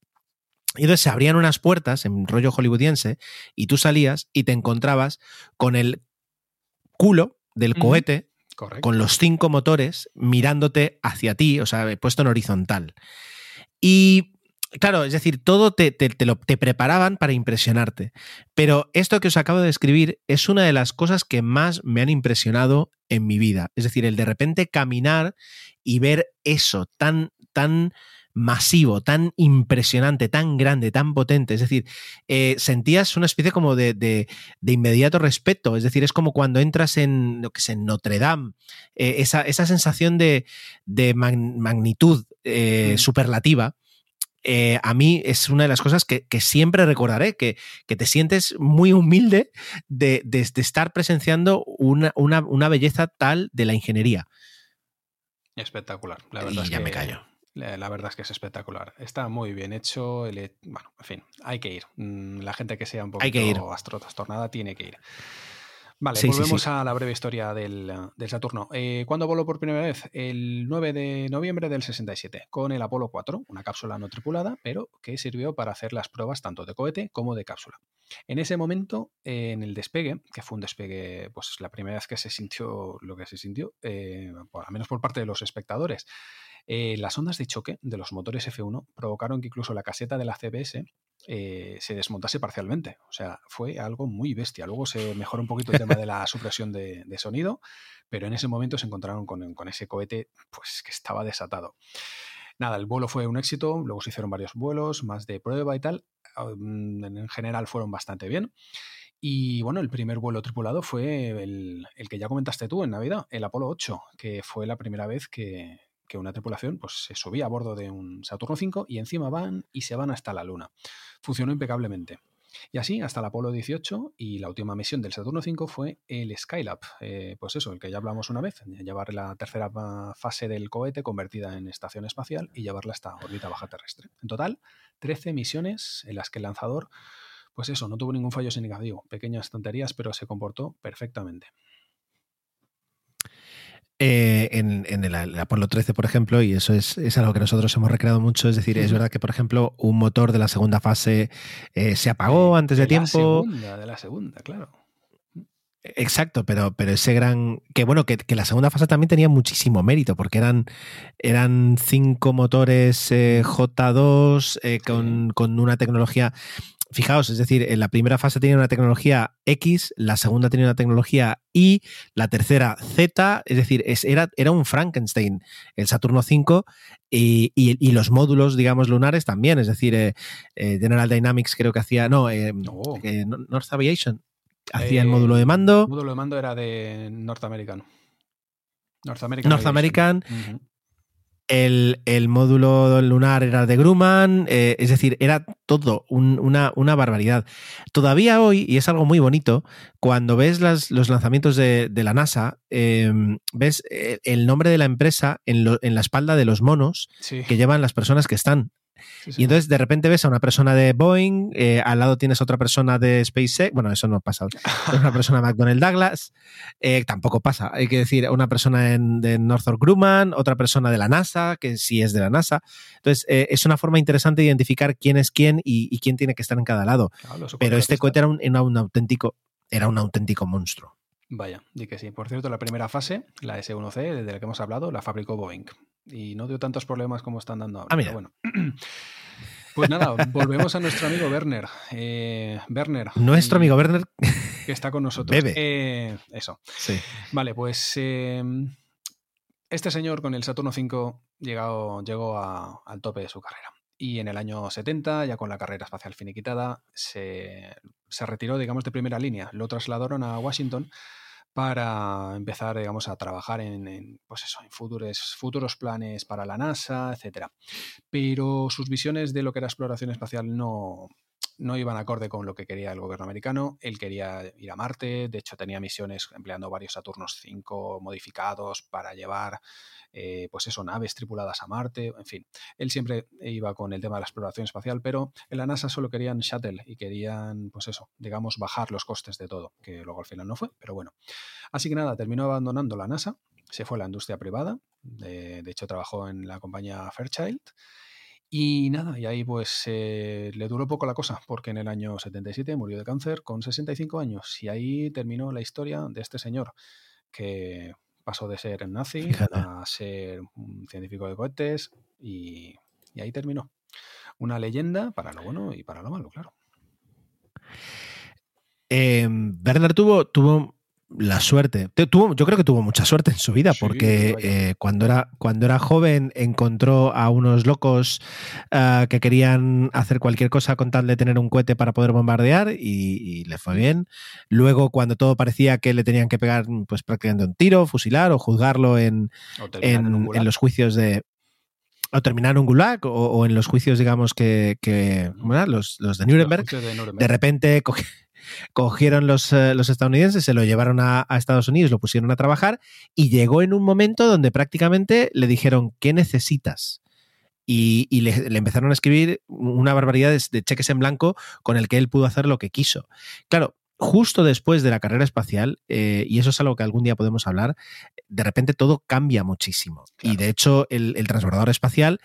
Y entonces se abrían unas puertas en rollo hollywoodiense y tú salías y te encontrabas con el culo del cohete con los cinco motores mirándote hacia ti, o sea, puesto en horizontal. Y claro, es decir, todo te, te, lo, te preparaban para impresionarte. Pero esto que os acabo de describir es una de las cosas que más me han impresionado en mi vida. Es decir, el de repente caminar y ver eso tan, tan masivo, tan impresionante, tan grande, tan potente. Es decir, eh, sentías una especie como de, de, inmediato respeto. Es decir, es como cuando entras en, lo que es, en Notre Dame, eh, esa, esa, sensación de, de magnitud eh, superlativa. A mí es una de las cosas que, que siempre recordaré, que, que, te sientes muy humilde de, de estar presenciando una, una, una, belleza tal de la ingeniería. Espectacular, la verdad. Y ya me callo. La verdad es que es espectacular. Está muy bien hecho. bueno, en fin, hay que ir. Mm, la gente que sea un poquito astrotastornada tiene que ir. Vale, volvemos a la breve historia del, Saturno. Eh, ¿Cuándo voló por primera vez? El 9 de noviembre del 67, con el Apolo 4, una cápsula no tripulada, pero que sirvió para hacer las pruebas tanto de cohete como de cápsula. En ese momento, en el despegue, que fue un despegue, pues la primera vez que se sintió lo que se sintió, eh, al menos por parte de los espectadores, eh, las ondas de choque de los motores F1 provocaron que incluso la caseta de la CBS eh, se desmontase parcialmente. O sea, fue algo muy bestia. Luego se mejoró un poquito el tema de la supresión de, sonido, pero en ese momento se encontraron con, ese cohete pues, que estaba desatado. Nada, el vuelo fue un éxito, luego se hicieron varios vuelos, más de prueba y tal. Mm, en general fueron bastante bien. Y bueno, el primer vuelo tripulado fue el, el, que ya comentaste tú en Navidad, el Apolo 8, que fue la primera vez que, que una tripulación pues, se subía a bordo de un Saturno V y encima van y se van hasta la Luna. Funcionó impecablemente. Y así hasta el Apolo 18 y la última misión del Saturno V fue el Skylab, eh, pues eso, el que ya hablamos una vez, llevar la tercera fase del cohete convertida en estación espacial y llevarla hasta órbita baja terrestre. En total, 13 misiones en las que el lanzador, pues eso, no tuvo ningún fallo significativo, pequeñas tonterías, pero se comportó perfectamente. Eh, en, el, Apolo 13, por ejemplo, y eso es, algo que nosotros hemos recreado mucho, es decir, es verdad que, por ejemplo, un motor de la segunda fase eh, se apagó antes de, tiempo. La segunda, de la segunda, claro. Exacto, pero, pero ese gran. Que bueno, que, la segunda fase también tenía muchísimo mérito, porque eran, eran cinco motores eh, J2 con, con, una tecnología Fijaos, es decir, en la primera fase tenía una tecnología X, la segunda tenía una tecnología Y, la tercera Z, es decir, era, era un Frankenstein el Saturno V y, los módulos, digamos, lunares también, es decir, eh, eh, General Dynamics creo que hacía, no, eh, North Aviation hacía el módulo de mando. El módulo de mando era de North American. North American. North American el, módulo lunar era de Grumman, eh, es decir, era todo una, barbaridad. Todavía hoy, y es algo muy bonito, cuando ves los lanzamientos de, la NASA, em, ves eh, el nombre de la empresa en, la espalda de los monos que llevan las personas que están y entonces de repente ves a una persona de Boeing, eh, al lado tienes a otra persona de SpaceX, bueno, eso no pasa, una persona de McDonnell Douglas, eh, tampoco pasa, hay que decir, una persona de Northrop Grumman, otra persona de la NASA, que sí es de la NASA. Entonces eh, es una forma interesante de identificar quién es quién y, quién tiene que estar en cada lado. Pero este cohete era un, auténtico, era un auténtico monstruo. Vaya, di que sí. Por cierto, la primera fase, la S1C, de la que hemos hablado, la fabricó Boeing y no dio tantos problemas como están dando ahora. Ah, bueno. Pues nada, volvemos a nuestro amigo Werner. Eh, Werner. Nuestro amigo Werner. Que está con nosotros. Bebe. Eh, eso. Sí. Vale, pues em, este señor con el Saturno V llegado, llegó al tope de su carrera. Y en el año 70, ya con la carrera espacial finiquitada, se, se retiró, digamos, de primera línea. Lo trasladaron a Washington para empezar, digamos, a trabajar en, pues eso, en futuros, futuros planes para la NASA, etc. Pero sus visiones de lo que era exploración espacial no, no iban acorde con lo que quería el gobierno americano. Él quería ir a Marte, de hecho tenía misiones empleando varios Saturnos 5 modificados para llevar eh, pues eso, naves tripuladas a Marte, en fin. Él siempre iba con el tema de la exploración espacial, pero en la NASA solo querían shuttle y querían, pues eso, digamos, bajar los costes de todo, que luego al final no fue, pero bueno. Así que nada, terminó abandonando la NASA, se fue a la industria privada, de, hecho trabajó en la compañía Fairchild. Y nada, y ahí pues eh, le duró poco la cosa, porque en el año 77 murió de cáncer con 65 años. Y ahí terminó la historia de este señor, que Pasó de ser nazi a ser un científico de cohetes y, y ahí terminó. Una leyenda para lo bueno y para lo malo, claro. Eh, tuvo, tuvo la suerte. Tuvo, yo creo que tuvo mucha suerte en su vida, Sí, porque eh, cuando, era, cuando era joven encontró a unos locos ah, que querían hacer cualquier cosa con tal de tener un cohete para poder bombardear y, y le fue bien. Luego, cuando todo parecía que le tenían que pegar pues prácticamente un tiro, fusilar o juzgarlo en, O en los juicios de o terminar un gulag o, o en los juicios digamos que, que ¿cómo era? Los, los de Nuremberg de Nuremberg. de repente cogieron los, eh, los estadounidenses, se lo llevaron a, Estados Unidos, lo pusieron a trabajar y llegó en un momento donde prácticamente le dijeron, ¿qué necesitas? Y, le empezaron a escribir una barbaridad de, de cheques en blanco con el que él pudo hacer lo que quiso. Claro, justo después de la carrera espacial, eh, y eso es algo que algún día podemos hablar, de repente todo cambia muchísimo. Y de hecho, el, el transbordador espacial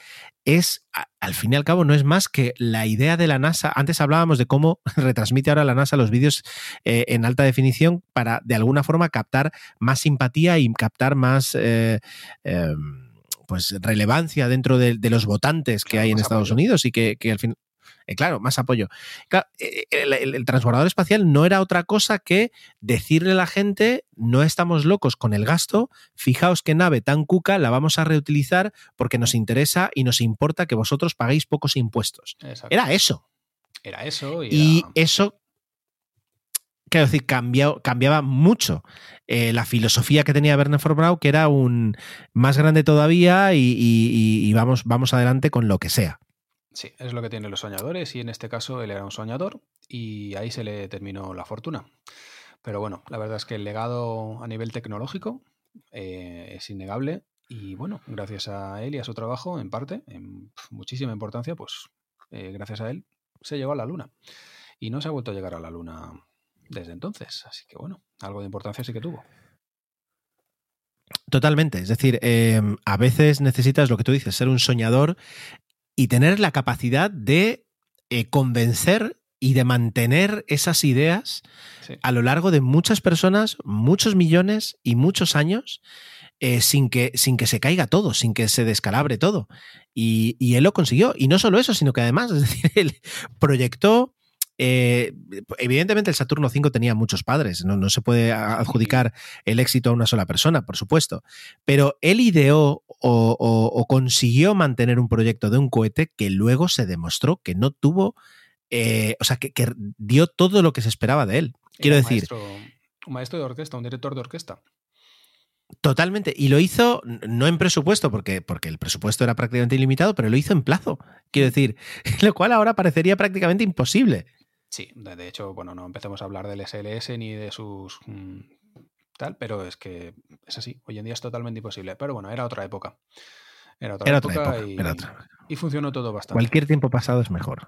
es, al fin y al cabo, no es más que la idea de la NASA. Antes hablábamos de cómo retransmite ahora la NASA los vídeos eh, en alta definición para, de alguna forma, captar más simpatía y captar más. eh, eh, pues relevancia dentro de, de los votantes que hay en Estados apoyo. Unidos y que, que al fin, eh, claro, más apoyo. Claro, eh, el, el- el transbordador espacial no era otra cosa que decirle a la gente, no estamos locos con el gasto, fijaos qué nave tan cuca la vamos a reutilizar porque nos interesa y nos importa que vosotros paguéis pocos impuestos. Exacto. Era eso. Era eso y, Y era- eso, quiero decir, cambió- cambiaba mucho eh, la filosofía que tenía Werner von Braun, que era un más grande todavía y- y vamos, vamos adelante con lo que sea. Sí, es lo que tienen los soñadores y en este caso él era un soñador y ahí se le terminó la fortuna. Pero bueno, la verdad es que el legado a nivel tecnológico eh, es innegable y bueno, gracias a él y a su trabajo, en parte, en muchísima importancia, pues eh, gracias a él se llegó a la Luna y no se ha vuelto a llegar a la Luna desde entonces. Así que bueno, algo de importancia sí que tuvo. Totalmente. Es decir, eh, a veces necesitas lo que tú dices, ser un soñador y tener la capacidad de eh, convencer y de mantener esas ideas Sí. a lo largo de muchas personas, muchos millones y muchos años, eh, sin, que, sin que se caiga todo, sin que se descalabre todo. Y, y él lo consiguió. Y no solo eso, sino que además, es decir, él proyectó. Eh, evidentemente el Saturno V tenía muchos padres, no, no se puede adjudicar el éxito a una sola persona, por supuesto, pero él ideó o, o- o consiguió mantener un proyecto de un cohete que luego se demostró que no tuvo, eh, o sea, que, que dio todo lo que se esperaba de él. Quiero Era decir, maestro- un maestro de orquesta, un director de orquesta. Totalmente. Y lo hizo no en presupuesto, porque, porque el presupuesto era prácticamente ilimitado, pero lo hizo en plazo. Quiero decir, lo cual ahora parecería prácticamente imposible. Sí, de hecho, bueno, no empecemos a hablar del SLS ni de sus mm, tal, pero es que es así. Hoy en día es totalmente imposible. Pero bueno, era otra época. Era otra Era otra época, y, era otra y funcionó todo bastante. Cualquier tiempo pasado es mejor.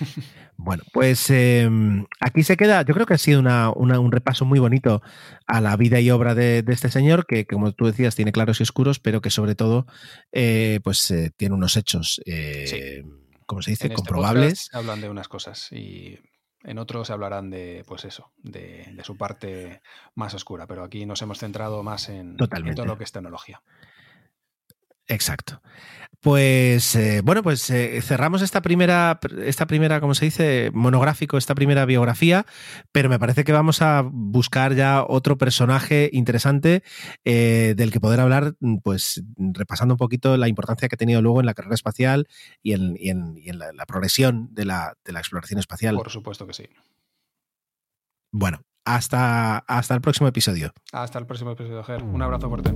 Bueno, pues eh, aquí se queda. Yo creo que ha sido una- una- un repaso muy bonito a la vida y obra de, de este señor, que como tú decías, tiene claros y oscuros, pero que sobre todo, eh, pues eh, tiene unos hechos, eh, ¿cómo se dice? En este Comprobables. hablan de unas cosas y en otros hablarán de, pues eso, de, de su parte más oscura. Pero aquí nos hemos centrado más en, en todo lo que es tecnología. Exacto. Pues eh, bueno, pues eh, cerramos esta primera, esta primera, ¿cómo se dice? Monográfico, esta primera biografía, pero me parece que vamos a buscar ya otro personaje interesante eh, del que poder hablar, pues repasando un poquito la importancia que ha tenido luego en la carrera espacial y en, y en- y en la, la progresión de la, de la exploración espacial. Por supuesto que sí. Bueno, hasta, hasta el próximo episodio. Hasta el próximo episodio, Ger. Un abrazo fuerte.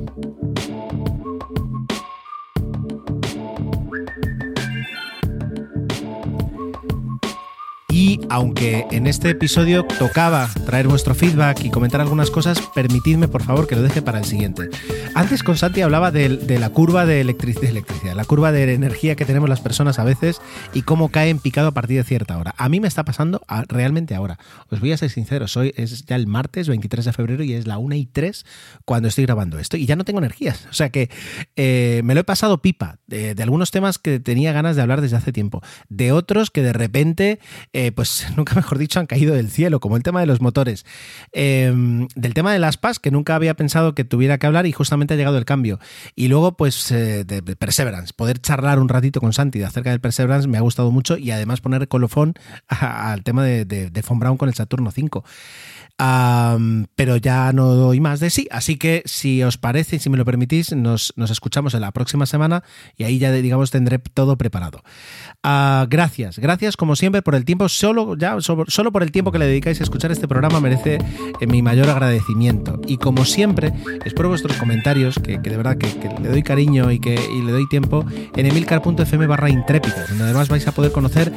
Aunque en este episodio tocaba traer vuestro feedback y comentar algunas cosas, permitidme por favor que lo deje para el siguiente. Antes con Santi hablaba de, la curva de, electric- de electricidad, la curva de energía que tenemos las personas a veces y cómo cae en picado a partir de cierta hora. A mí me está pasando realmente ahora. Os voy a ser sincero, soy, es ya el martes 23 de febrero y es la 1 y 3 cuando estoy grabando esto y ya no tengo energías. O sea que eh, me lo he pasado pipa de, algunos temas que tenía ganas de hablar desde hace tiempo, de otros que de repente eh, pues nunca mejor dicho, han caído del cielo, como el tema de los motores. Em, del tema de las PAS, que nunca había pensado que tuviera que hablar y justamente ha llegado el cambio. Y luego, pues, eh, de Perseverance, poder charlar un ratito con Santi acerca del Perseverance me ha gustado mucho y además poner colofón al tema de, de, de Von Braun con el Saturno 5 pero ya no doy más de sí. Así que si os parece, si me lo permitís, nos, escuchamos en la próxima semana y ahí ya, digamos, tendré todo preparado. Ah, gracias, gracias como siempre por el tiempo. Solo, ya, solo, por el tiempo que le dedicáis a escuchar este programa merece eh, mi mayor agradecimiento. Y como siempre, espero vuestros comentarios, que, de verdad que, le doy cariño y que le doy tiempo en emilcar.fm barra intrépido, donde además vais a poder conocer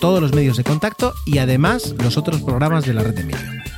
todos los medios de contacto y además los otros programas de la red de medio.